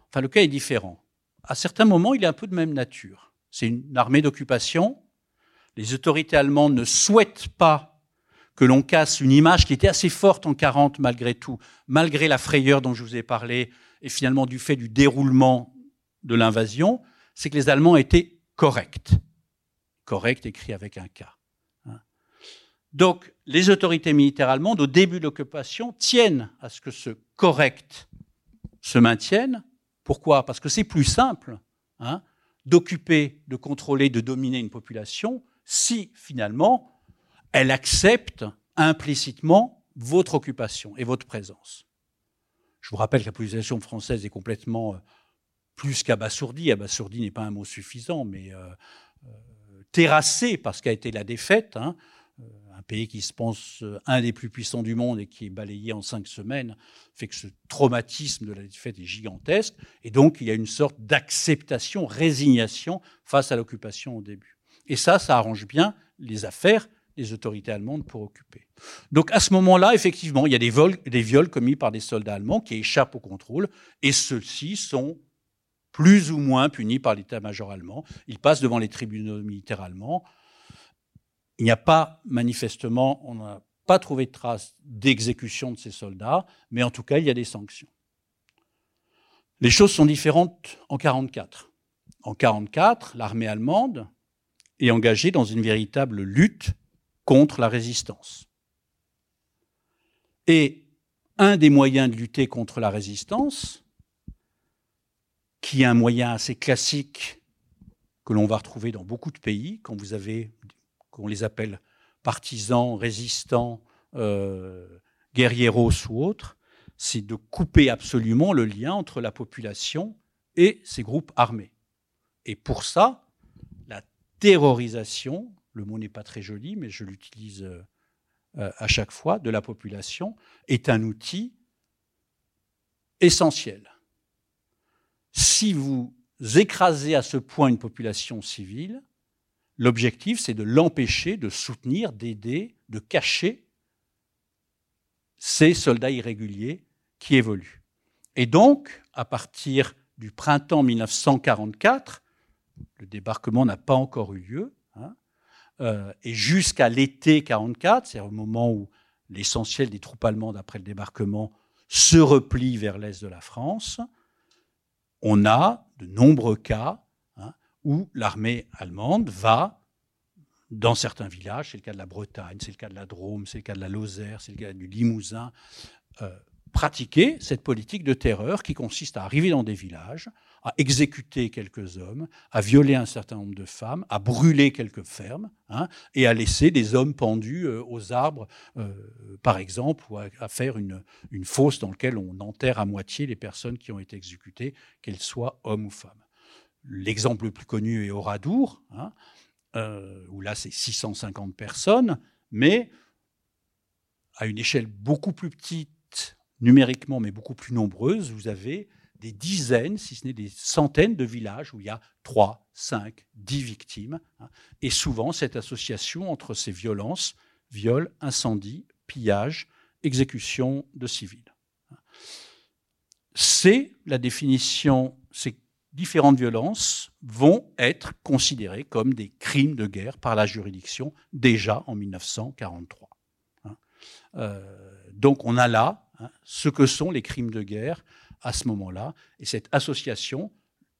Enfin, le cas est différent. À certains moments, il est un peu de même nature. C'est une armée d'occupation. Les autorités allemandes ne souhaitent pas que l'on casse une image qui était assez forte en 40 malgré tout, malgré la frayeur dont je vous ai parlé, et finalement du fait du déroulement de l'invasion, c'est que les Allemands étaient corrects. Correct écrit avec un K. Hein. Donc, les autorités militaires allemandes, au début de l'occupation, tiennent à ce que ce correct se maintienne, pourquoi? Parce que c'est plus simple hein, d'occuper, de contrôler, de dominer une population si finalement elle accepte implicitement votre occupation et votre présence. Je vous rappelle que la population française est complètement euh, plus qu'abasourdie. Abasourdie n'est pas un mot suffisant, mais euh, euh, terrassée par ce qu'a été la défaite. Hein, un pays qui se pense un des plus puissants du monde et qui est balayé en cinq semaines, fait que ce traumatisme de la défaite est gigantesque. Et donc, il y a une sorte d'acceptation, résignation face à l'occupation au début. Et ça, ça arrange bien les affaires des autorités allemandes pour occuper. Donc, à ce moment-là, effectivement, il y a des, des viols commis par des soldats allemands qui échappent au contrôle, et ceux-ci sont plus ou moins punis par l'état-major allemand. Ils passent devant les tribunaux militaires allemands. Il n'y a pas, manifestement, on n'a pas trouvé de traces d'exécution de ces soldats, mais en tout cas, il y a des sanctions. Les choses sont différentes en 1944. En 1944, l'armée allemande est engagée dans une véritable lutte contre la résistance. Et un des moyens de lutter contre la résistance, qui est un moyen assez classique que l'on va retrouver dans beaucoup de pays, quand vous avez, qu'on les appelle partisans, résistants, euh, guerrieros ou autres, c'est de couper absolument le lien entre la population et ces groupes armés. Et pour ça, la terrorisation, le mot n'est pas très joli, mais je l'utilise euh, euh, à chaque fois, de la population, est un outil essentiel. Si vous écrasez à ce point une population civile, l'objectif, c'est de l'empêcher de soutenir, d'aider, de cacher ces soldats irréguliers qui évoluent. Et donc, à partir du printemps 1944, le débarquement n'a pas encore eu lieu, euh, et jusqu'à l'été 44, c'est au moment où l'essentiel des troupes allemandes après le débarquement se replie vers l'est de la France, on a de nombreux cas hein, où l'armée allemande va dans certains villages, c'est le cas de la Bretagne, c'est le cas de la Drôme, c'est le cas de la Lozère, c'est le cas du Limousin, euh, pratiquer cette politique de terreur qui consiste à arriver dans des villages, à exécuter quelques hommes, à violer un certain nombre de femmes, à brûler quelques fermes, hein, et à laisser des hommes pendus euh, aux arbres, euh, par exemple, ou à, faire une, une, fosse dans laquelle on enterre à moitié les personnes qui ont été exécutées, qu'elles soient hommes ou femmes. L'exemple le plus connu est Oradour, hein, euh, où là c'est 650 personnes, mais à une échelle beaucoup plus petite numériquement, mais beaucoup plus nombreuses, vous avez des dizaines, si ce n'est des centaines de villages où il y a 3, 5, 10 victimes. Hein. et souvent, cette association entre ces violences, viols, incendies, pillages, exécution de civils. Hein. C'est la définition, ces différentes violences vont être considérées comme des crimes de guerre par la juridiction déjà en 1943. Hein. Euh, donc on a là Hein, ce que sont les crimes de guerre à ce moment-là. Et cette association,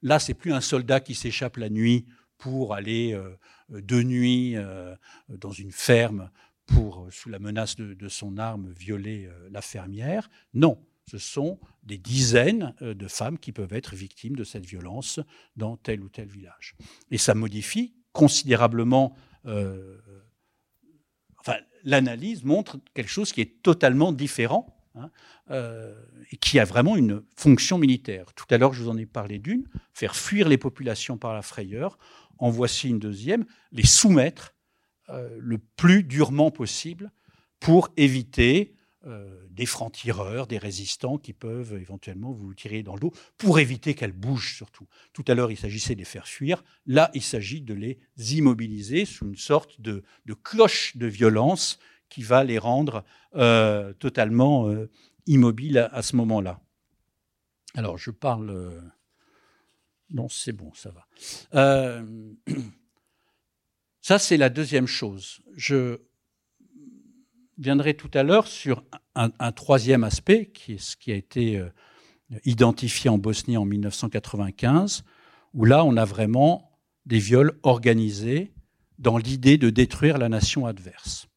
là, c'est plus un soldat qui s'échappe la nuit pour aller euh, de nuit euh, dans une ferme pour, sous la menace de, son arme, violer euh, la fermière. Non, ce sont des dizaines de femmes qui peuvent être victimes de cette violence dans tel ou tel village. Et ça modifie considérablement. enfin, l'analyse montre quelque chose qui est totalement différent Hein, euh, et qui a vraiment une fonction militaire. Tout à l'heure, je vous en ai parlé d'une, faire fuir les populations par la frayeur. En voici une deuxième, les soumettre euh, le plus durement possible pour éviter euh, des francs-tireurs, des résistants qui peuvent éventuellement vous tirer dans le dos, pour éviter qu'elles bougent surtout. Tout à l'heure, il s'agissait de les faire fuir. Là, il s'agit de les immobiliser sous une sorte de, de cloche de violence qui va les rendre euh, totalement euh, immobiles à, ce moment-là. Alors, je parle. Euh, non, c'est bon, ça va. [CLEARS THROAT] ça, c'est la deuxième chose. Je viendrai tout à l'heure sur un, troisième aspect, qui est ce qui a été identifié en Bosnie en 1995, où là, on a vraiment des viols organisés dans l'idée de détruire la nation adverse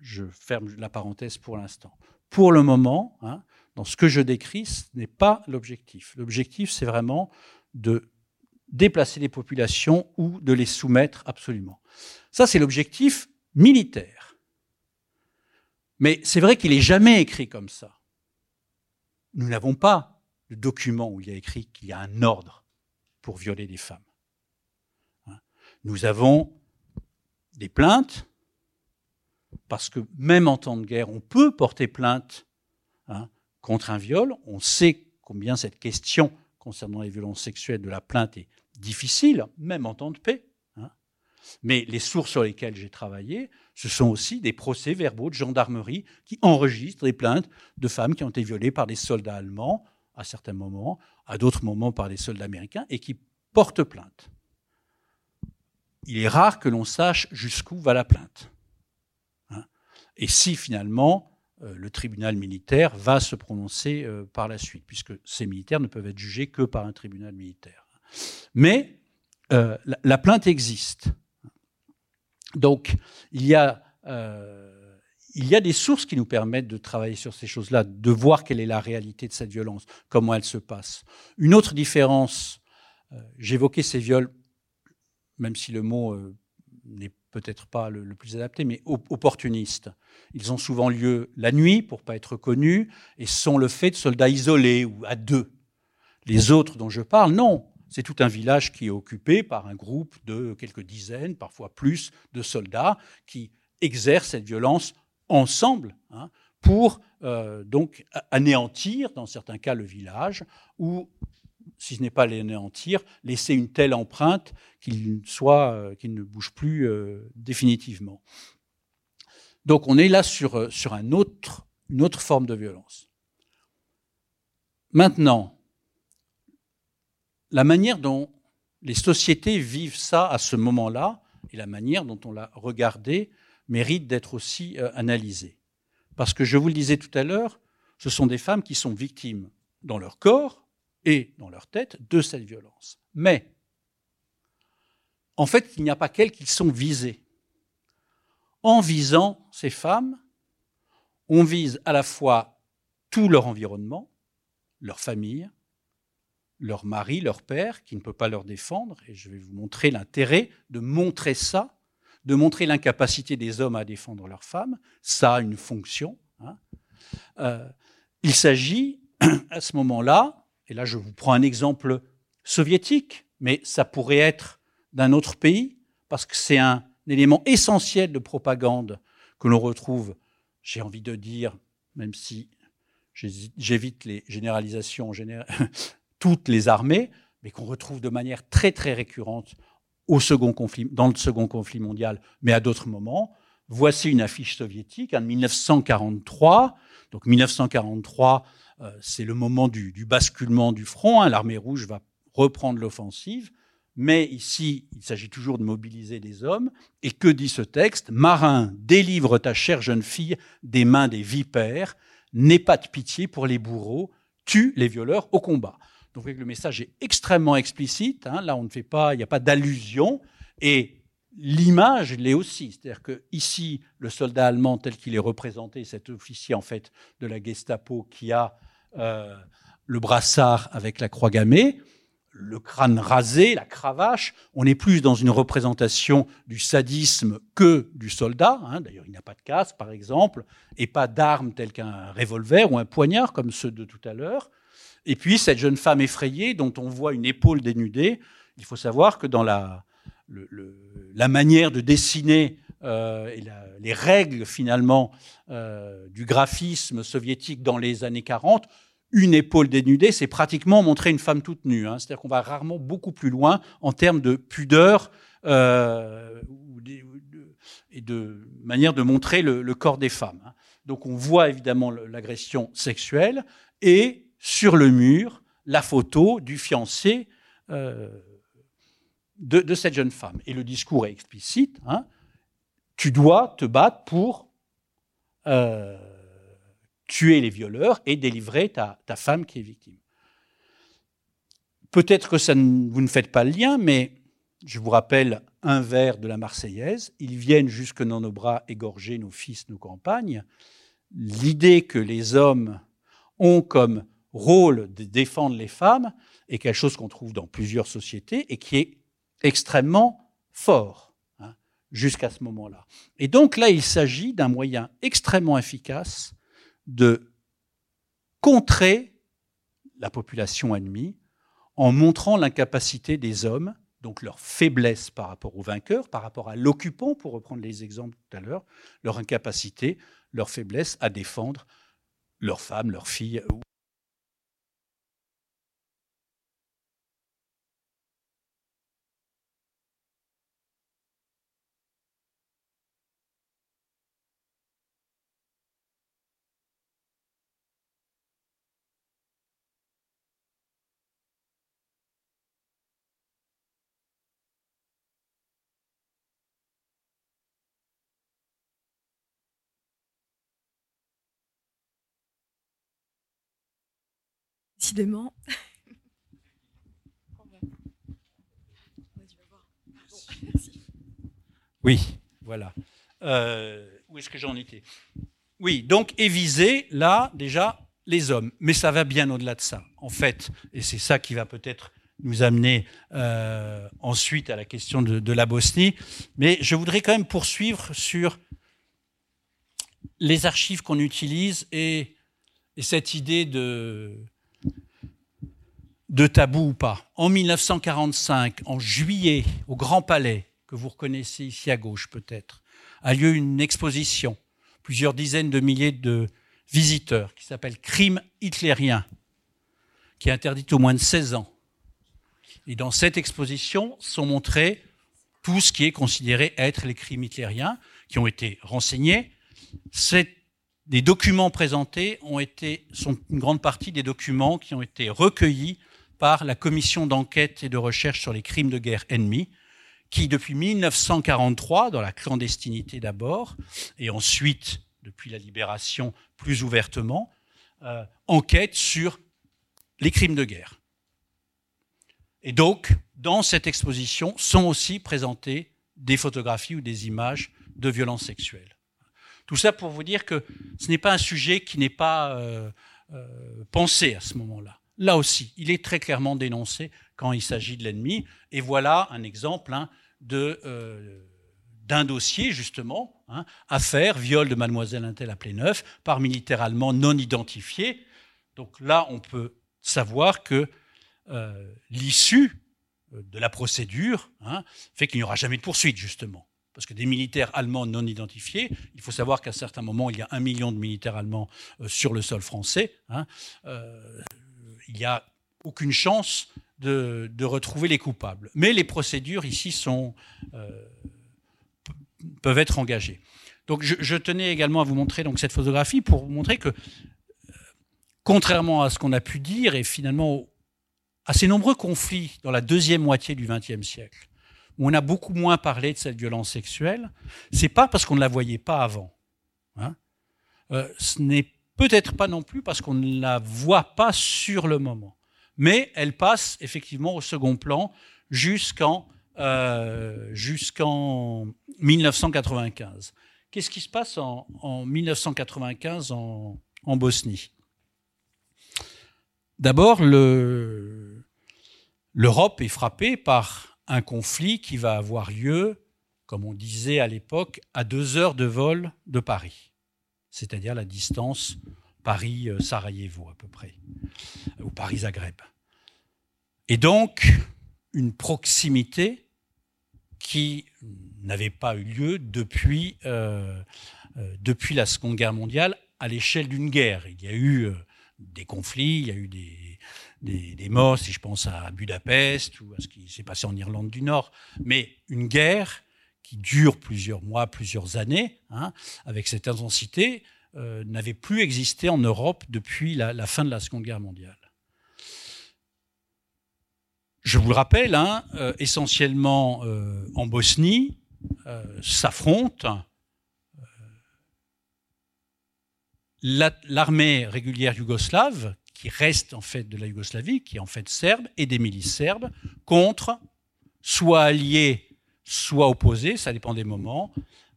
je ferme la parenthèse pour l'instant. Pour le moment, hein, dans ce que je décris, ce n'est pas l'objectif. L'objectif, c'est vraiment de déplacer les populations ou de les soumettre absolument. Ça, c'est l'objectif militaire. Mais c'est vrai qu'il n'est jamais écrit comme ça. Nous n'avons pas de document où il y a écrit qu'il y a un ordre pour violer des femmes. Hein. Nous avons des plaintes parce que même en temps de guerre, on peut porter plainte hein, contre un viol. On sait combien cette question concernant les violences sexuelles de la plainte est difficile, même en temps de paix. Hein. Mais les sources sur lesquelles j'ai travaillé, ce sont aussi des procès-verbaux de gendarmerie qui enregistrent des plaintes de femmes qui ont été violées par des soldats allemands à certains moments, à d'autres moments par des soldats américains, et qui portent plainte. Il est rare que l'on sache jusqu'où va la plainte. Et si finalement euh, le tribunal militaire va se prononcer euh, par la suite, puisque ces militaires ne peuvent être jugés que par un tribunal militaire. Mais euh, la, plainte existe. Donc, il y, a, il y a des sources qui nous permettent de travailler sur ces choses-là, de voir quelle est la réalité de cette violence, comment elle se passe. Une autre différence, j'évoquais ces viols, même si le mot n'est peut-être pas le, plus adapté, mais opportunistes. Ils ont souvent lieu la nuit pour pas être connus et sont le fait de soldats isolés ou à deux. Les autres dont je parle, non. C'est tout un village qui est occupé par un groupe de quelques dizaines, parfois plus, de soldats qui exercent cette violence ensemble hein, pour euh, donc anéantir, dans certains cas, le village ou si ce n'est pas l'anéantir, laisser une telle empreinte qu'il euh, ne bouge plus euh, définitivement. Donc on est là sur, euh, une autre forme de violence. Maintenant, la manière dont les sociétés vivent ça à ce moment-là et la manière dont on l'a regardé mérite d'être aussi analysée. Parce que je vous le disais tout à l'heure, ce sont des femmes qui sont victimes dans leur corps, et dans leur tête de cette violence. Mais, en fait, il n'y a pas qu'elles qui sont visées. En visant ces femmes, on vise à la fois tout leur environnement, leur famille, leur mari, leur père, qui ne peut pas leur défendre, et je vais vous montrer l'intérêt de montrer ça, de montrer l'incapacité des hommes à défendre leurs femmes, ça a une fonction. Hein. Euh, il s'agit [CLEARS THROAT] à ce moment-là et là je vous prends un exemple soviétique, mais ça pourrait être d'un autre pays, parce que c'est un élément essentiel de propagande que l'on retrouve, j'ai envie de dire, même si j'évite les généralisations, [LAUGHS] toutes les armées, mais qu'on retrouve de manière très très récurrente au second conflit, dans le second conflit mondial, mais à d'autres moments. Voici une affiche soviétique en 1943. Donc 1943, euh, c'est le moment du, basculement du front. Hein. L'armée rouge va reprendre l'offensive. Mais ici, il s'agit toujours de mobiliser des hommes. Et que dit ce texte? Marin, délivre ta chère jeune fille des mains des vipères, n'aie pas de pitié pour les bourreaux, tue les violeurs au combat. Donc le message est extrêmement explicite. Hein. Là, on ne fait pas, il n'y a pas d'allusion. Et l'image l'est aussi. C'est-à-dire que ici, le soldat allemand tel qu'il est représenté, cet officier en fait de la Gestapo qui a euh, le brassard avec la croix gammée, le crâne rasé, la cravache. On est plus dans une représentation du sadisme que du soldat. Hein. D'ailleurs, il n'a pas de casque, par exemple, et pas d'armes telles qu'un revolver ou un poignard, comme ceux de tout à l'heure. Et puis, cette jeune femme effrayée, dont on voit une épaule dénudée, il faut savoir que dans la, la manière de dessiner euh, et les règles, finalement, euh, du graphisme soviétique dans les années 40, une épaule dénudée, c'est pratiquement montrer une femme toute nue. Hein. C'est-à-dire qu'on va rarement beaucoup plus loin en termes de pudeur euh, et de manière de montrer le, corps des femmes. Hein. Donc on voit évidemment l'agression sexuelle et sur le mur la photo du fiancé de, cette jeune femme. Et le discours est explicite. Hein. Tu dois te battre pour euh, tuer les violeurs et délivrer ta, femme qui est victime. Peut-être que ça vous ne faites pas le lien, mais je vous rappelle un vers de la Marseillaise. Ils viennent jusque dans nos bras égorger nos fils, nos campagnes. L'idée que les hommes ont comme rôle de défendre les femmes est quelque chose qu'on trouve dans plusieurs sociétés et qui est extrêmement fort jusqu'à ce moment-là. Et donc là, il s'agit d'un moyen extrêmement efficace de contrer la population ennemie en montrant l'incapacité des hommes, donc leur faiblesse par rapport aux vainqueurs, par rapport à l'occupant, pour reprendre les exemples tout à l'heure, leur incapacité, leur faiblesse à défendre leurs femmes, leurs filles [LAUGHS] Oui, voilà. Euh, où est-ce que j'en étais? Oui, donc et viser, là, déjà, les hommes. Mais ça va bien au-delà de ça, en fait. Et c'est ça qui va peut-être nous amener euh, ensuite à la question de, la Bosnie. Mais je voudrais quand même poursuivre sur les archives qu'on utilise et, cette idée de, de tabou ou pas. En 1945, en juillet, au Grand Palais, que vous reconnaissez ici à gauche peut-être, a lieu une exposition, plusieurs dizaines de milliers de visiteurs, qui s'appelle Crime hitlérien, qui est interdite au moins de 16 ans. Et dans cette exposition sont montrés tout ce qui est considéré être les crimes hitlériens, qui ont été renseignés. Les documents présentés ont été, sont une grande partie des documents qui ont été recueillis par la commission d'enquête et de recherche sur les crimes de guerre ennemis, qui depuis 1943, dans la clandestinité d'abord, et ensuite depuis la libération plus ouvertement, euh, enquête sur les crimes de guerre. Et donc, dans cette exposition sont aussi présentées des photographies ou des images de violences sexuelles. Tout ça pour vous dire que ce n'est pas un sujet qui n'est pas euh, euh, pensé à ce moment-là. Là aussi, il est très clairement dénoncé quand il s'agit de l'ennemi. Et voilà un exemple hein, euh, d'un dossier, justement, hein, affaire viol de mademoiselle Intel à Pléneuf par militaire allemand non identifié. Donc là, on peut savoir que euh, l'issue euh, de la procédure hein, fait qu'il n'y aura jamais de poursuite, justement. Parce que des militaires allemands non identifiés, il faut savoir qu'à certains moments, il y a un million de militaires allemands sur le sol français, hein, il n'y a aucune chance de, retrouver les coupables. Mais les procédures ici sont, peuvent être engagées. Donc je, tenais également à vous montrer cette photographie pour vous montrer que, contrairement à ce qu'on a pu dire, et finalement à ces nombreux conflits dans la deuxième moitié du XXe siècle, où on a beaucoup moins parlé de cette violence sexuelle, c'est pas parce qu'on ne la voyait pas avant. Hein. Euh, ce n'est peut-être pas non plus parce qu'on ne la voit pas sur le moment. Mais elle passe effectivement au second plan jusqu'en euh, jusqu'en 1995. Qu'est-ce qui se passe en, 1995 en, en Bosnie? D'abord, l'Europe est frappée par un conflit qui va avoir lieu, comme on disait à l'époque, à deux heures de vol de Paris, c'est-à-dire la distance Paris-Sarajevo à peu près, ou Paris-Zagreb. Et donc, une proximité qui n'avait pas eu lieu depuis, euh, euh, depuis la Seconde Guerre mondiale à l'échelle d'une guerre. Il y a eu euh, des conflits, il y a eu des, des, morts, si je pense à Budapest ou à ce qui s'est passé en Irlande du Nord, mais une guerre qui dure plusieurs mois, plusieurs années, hein, avec cette intensité, euh, n'avait plus existé en Europe depuis la, fin de la Seconde Guerre mondiale. Je vous le rappelle, hein, euh, essentiellement euh, en Bosnie, s'affrontent l'armée régulière yougoslave, qui reste en fait de la Yougoslavie, qui est en fait serbe, et des milices serbes, contre, soit alliés, soit opposés, ça dépend des moments,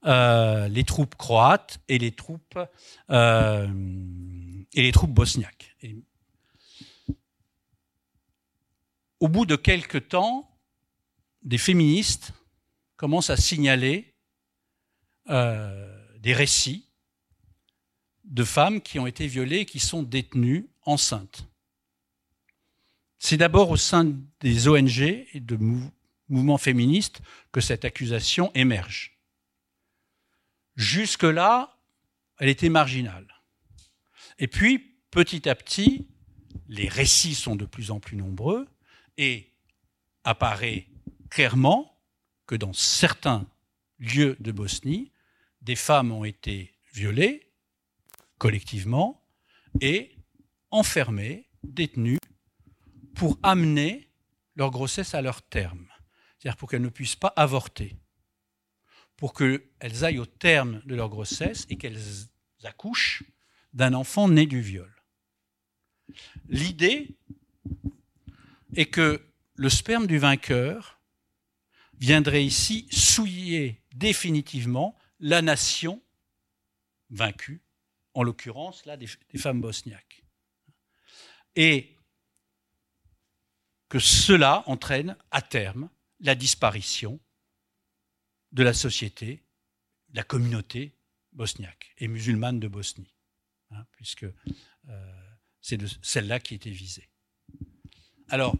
euh, les troupes croates et les troupes, euh, bosniaques. au bout de quelques temps, des féministes commencent à signaler euh, des récits de femmes qui ont été violées et qui sont détenues enceintes. C'est d'abord au sein des ONG et de mouvements féministes que cette accusation émerge. Jusque-là, elle était marginale. Et puis, petit à petit, les récits sont de plus en plus nombreux et apparaît clairement que dans certains lieux de Bosnie, des femmes ont été violées collectivement et enfermés, détenus, pour amener leur grossesse à leur terme, c'est-à-dire pour qu'elles ne puissent pas avorter, pour qu'elles aillent au terme de leur grossesse et qu'elles accouchent d'un enfant né du viol. L'idée et que le sperme du vainqueur viendrait ici souiller définitivement la nation vaincue, en l'occurrence là des, femmes bosniaques. Et que cela entraîne à terme disparition de la société, de la communauté bosniaque et musulmane de Bosnie, hein, puisque euh, c'est celle-là qui était visée. Alors,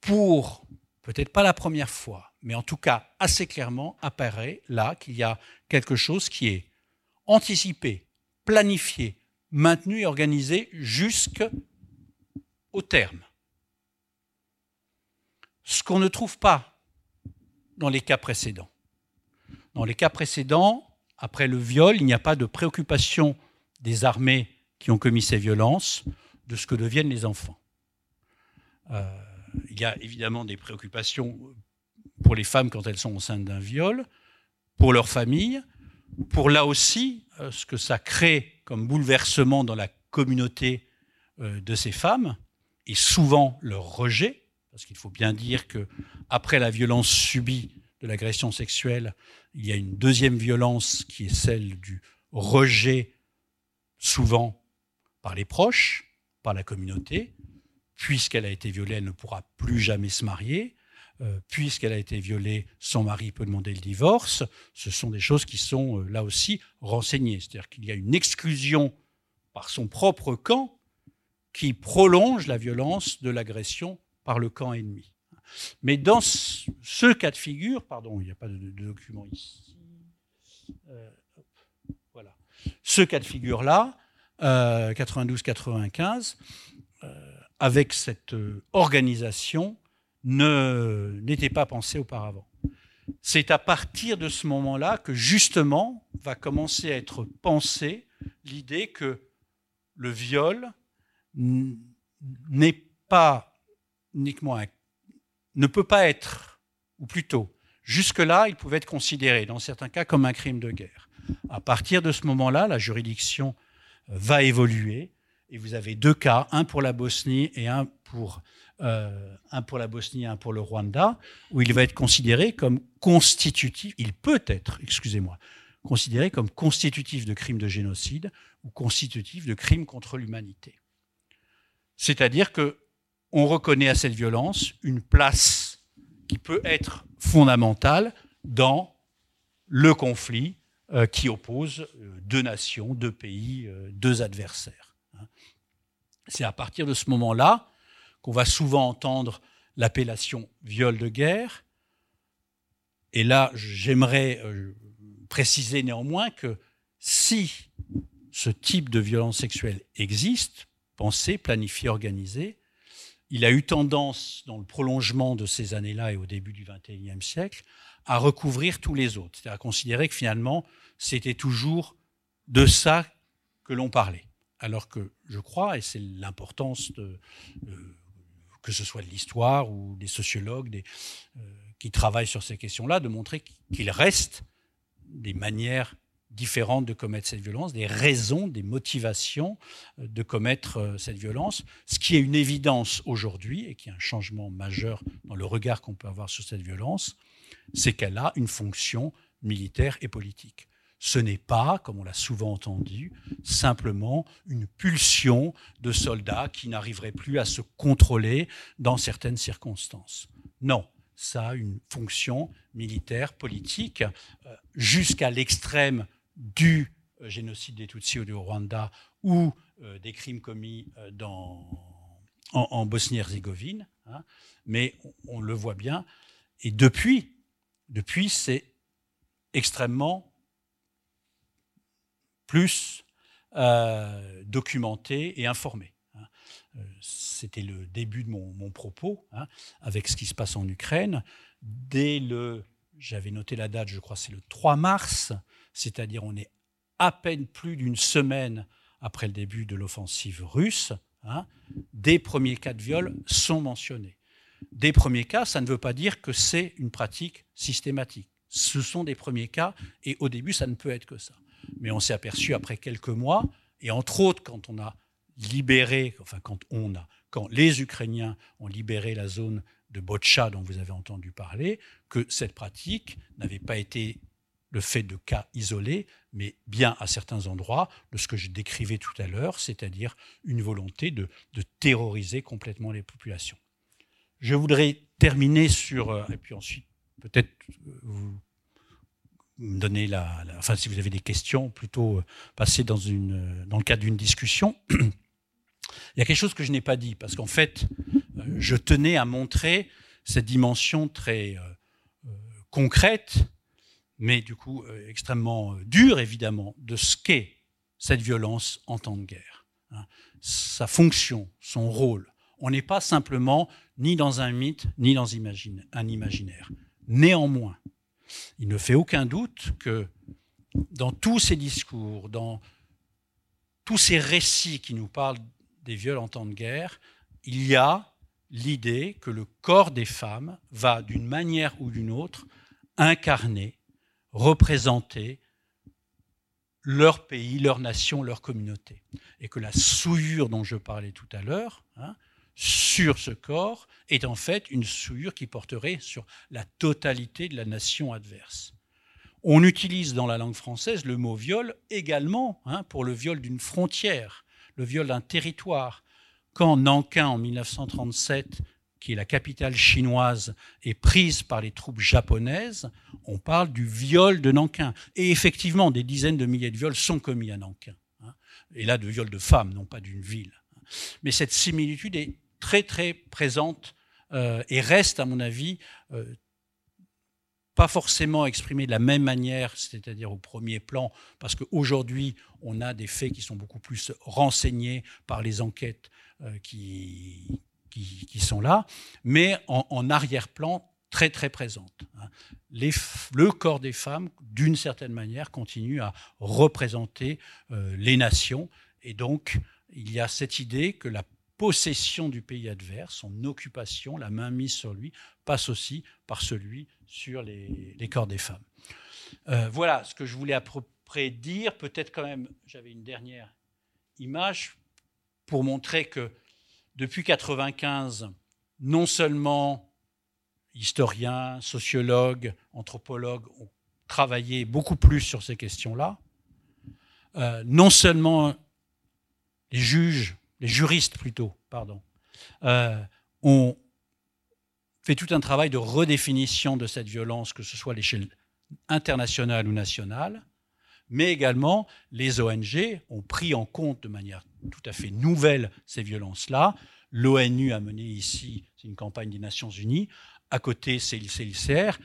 pour peut-être pas la première fois, mais en tout cas assez clairement, apparaît là qu'il y a quelque chose qui est anticipé, planifié, maintenu et organisé jusqu'au terme. Ce qu'on ne trouve pas dans les cas précédents. Dans les cas précédents, après le viol, il n'y a pas de préoccupation des armées qui ont commis ces violences de ce que deviennent les enfants. Euh, il y a évidemment des préoccupations pour les femmes quand elles sont enceintes d'un viol, pour leur famille, pour là aussi euh, ce que ça crée comme bouleversement dans la communauté euh, de ces femmes, et souvent leur rejet, parce qu'il faut bien dire que après la violence subie de l'agression sexuelle, il y a une deuxième violence qui est celle du rejet, souvent par les proches, par la communauté, puisqu'elle a été violée, elle ne pourra plus jamais se marier. Euh, puisqu'elle a été violée, son mari peut demander le divorce. Ce sont des choses qui sont euh, là aussi renseignées. C'est-à-dire qu'il y a une exclusion par son propre camp qui prolonge la violence de l'agression par le camp ennemi. Mais dans ce cas de figure, pardon, il n'y a pas de, document ici. Euh, voilà. Ce cas de figure-là, 92-95, avec cette euh, organisation n'était pas pensé auparavant. C'est à partir de ce moment-là que justement va commencer à être pensée l'idée que le viol n'est pas uniquement ne peut pas être, ou plutôt, jusque-là, il pouvait être considéré, dans certains cas, comme un crime de guerre. À partir de ce moment-là, la juridiction va évoluer et vous avez deux cas, un pour la Bosnie et un pour, euh, un pour la Bosnie et un pour le Rwanda, où il va être considéré comme constitutif, il peut être, excusez-moi, considéré comme constitutif de crime de génocide ou constitutif de crime contre l'humanité. C'est-à-dire que on reconnaît à cette violence une place qui peut être fondamentale dans le conflit euh, qui oppose euh, deux nations, deux pays, deux adversaires. C'est à partir de ce moment-là qu'on va souvent entendre l'appellation viol de guerre. Et là, j'aimerais euh, préciser néanmoins que si ce type de violence sexuelle existe, pensée, planifiée, organisée, il a eu tendance, dans le prolongement de ces années-là et au début du XXIe siècle, à recouvrir tous les autres, c'est-à-dire à considérer que finalement, c'était toujours de ça que l'on parlait. Alors que je crois, et c'est l'importance de, que ce soit de l'histoire ou des sociologues euh, qui travaillent sur ces questions-là, de montrer qu'il reste des manières différentes de commettre cette violence, des raisons, des motivations euh, de commettre euh, cette violence. Ce qui est une évidence aujourd'hui et qui est un changement majeur dans le regard qu'on peut avoir sur cette violence, c'est qu'elle a une fonction militaire et politique ce n'est pas, comme on l'a souvent entendu, simplement une pulsion de soldats qui n'arriveraient plus à se contrôler dans certaines circonstances. Non, ça a une fonction militaire, politique, euh, jusqu'à l'extrême du euh, génocide des Tutsis au Rwanda ou euh, des crimes commis en, Bosnie-Herzégovine. Hein. mais on, le voit bien. Et depuis, depuis c'est extrêmement plus euh, documenté et informé. Hein. Euh, c'était le début de mon, propos hein, avec ce qui se passe en Ukraine. Dès le, j'avais noté la date, je crois c'est le 3 mars, c'est-à-dire on est à peine plus d'une semaine après le début de l'offensive russe, hein, des premiers cas de viol sont mentionnés. Des premiers cas, ça ne veut pas dire que c'est une pratique systématique. Ce sont des premiers cas et au début, ça ne peut être que ça mais on s'est aperçu après quelques mois, et entre autres quand on a libéré, enfin quand on a, quand les Ukrainiens ont libéré la zone de Botcha dont vous avez entendu parler, que cette pratique n'avait pas été le fait de cas isolés, mais bien à certains endroits de ce que je décrivais tout à l'heure, c'est-à-dire une volonté de, terroriser complètement les populations. Je voudrais terminer sur, euh, et puis ensuite peut-être euh, vous me donner la, enfin si vous avez des questions, plutôt euh, passer dans le cadre d'une discussion. [CLEARS THROAT] Il y a quelque chose que je n'ai pas dit, parce qu'en fait, je tenais à montrer cette dimension très concrète mais du coup euh, extrêmement euh, dur, évidemment, de ce qu'est cette violence en temps de guerre. Hein. Sa fonction, son rôle. On n'est pas simplement ni dans un mythe, ni dans un imaginaire. Néanmoins, il ne fait aucun doute que dans tous ces discours, dans tous ces récits qui nous parlent des viols en temps de guerre, il y a l'idée que le corps des femmes va, d'une manière ou d'une autre, incarner représenter leur pays, leur nation, leur communauté. Et que la souillure dont je parlais tout à l'heure, hein, sur ce corps, est en fait une souillure qui porterait sur la totalité de la nation adverse. On utilise dans la langue française le mot viol également hein, pour le viol d'une frontière, le viol d'un territoire. Quand Nankin, en 1937, qui est la capitale chinoise, est prise par les troupes japonaises, on parle du viol de Nankin. Et effectivement, des dizaines de milliers de viols sont commis à Nankin. Hein. Et là, de viols de femmes, non pas d'une ville. Mais cette similitude est très très présente euh, et reste, à mon avis, euh, pas forcément exprimée de la même manière, c'est-à-dire au premier plan, parce qu'aujourd'hui, on a des faits qui sont beaucoup plus renseignés par les enquêtes euh, qui, qui, sont là, mais en, arrière-plan très très présente. Hein. le corps des femmes, d'une certaine manière, continue à représenter euh, les nations, et donc il y a cette idée que la possession du pays adverse, son occupation, la main mise sur lui, passe aussi par celui sur les, corps des femmes. Euh, voilà ce que je voulais à peu près dire. Peut-être quand même, j'avais une dernière image pour montrer que depuis 1995, non seulement historiens, sociologues, anthropologues ont travaillé beaucoup plus sur ces questions-là, euh, non seulement les juges, les juristes plutôt, pardon, euh, ont fait tout un travail de redéfinition de cette violence, que ce soit à l'échelle internationale ou nationale, mais également les ONG ont pris en compte de manière tout à fait nouvelle ces violences-là. L'ONU a mené ici une campagne des Nations Unies. À côté, c'est le CICR,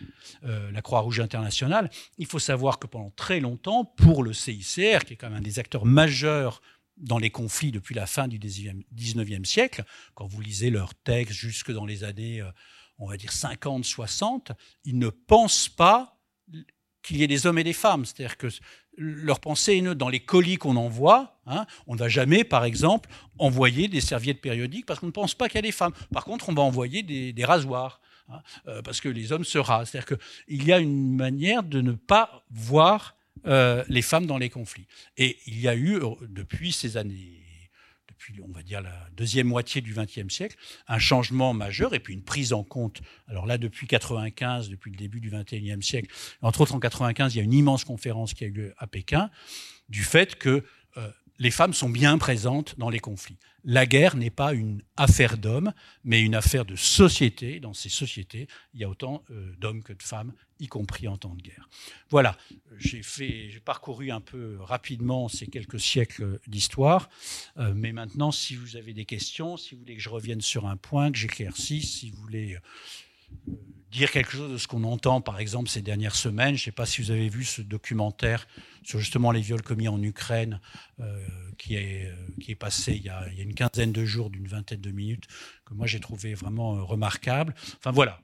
euh, la Croix-Rouge internationale. Il faut savoir que pendant très longtemps, pour le CICR, qui est quand même un des acteurs majeurs dans les conflits depuis la fin du 19e siècle, quand vous lisez leurs textes jusque dans les années, euh, on va dire 50, 60, ils ne pensent pas qu'il y ait des hommes et des femmes. C'est-à-dire que leur pensée est dans les colis qu'on envoie. Hein, on ne va jamais, par exemple, envoyer des serviettes périodiques parce qu'on ne pense pas qu'il y a des femmes. Par contre, on va envoyer des, rasoirs. Hein, euh, parce que les hommes se rasent. C'est-à-dire qu'il y a une manière de ne pas voir euh, les femmes dans les conflits. Et il y a eu, euh, depuis ces années depuis, on va dire, la deuxième moitié du XXe siècle, un changement majeur et puis une prise en compte. Alors là, depuis 95, depuis le début du XXIe siècle, entre autres en 95, il y a une immense conférence qui a eu lieu à Pékin, du fait que les femmes sont bien présentes dans les conflits. La guerre n'est pas une affaire d'hommes, mais une affaire de société. Dans ces sociétés, il y a autant euh, d'hommes que de femmes, y compris en temps de guerre. Voilà, j'ai parcouru un peu rapidement ces quelques siècles d'histoire, euh, mais maintenant, si vous avez des questions, si vous voulez que je revienne sur un point, que j'éclaircisse, si vous voulez euh, dire quelque chose de ce qu'on entend, par exemple, ces dernières semaines. Je ne sais pas si vous avez vu ce documentaire sur justement les viols commis en Ukraine, euh, qui, est, euh, qui est passé il y, a, il y, a, une quinzaine de jours, d'une vingtaine de minutes, que moi j'ai trouvé vraiment remarquable. Enfin voilà,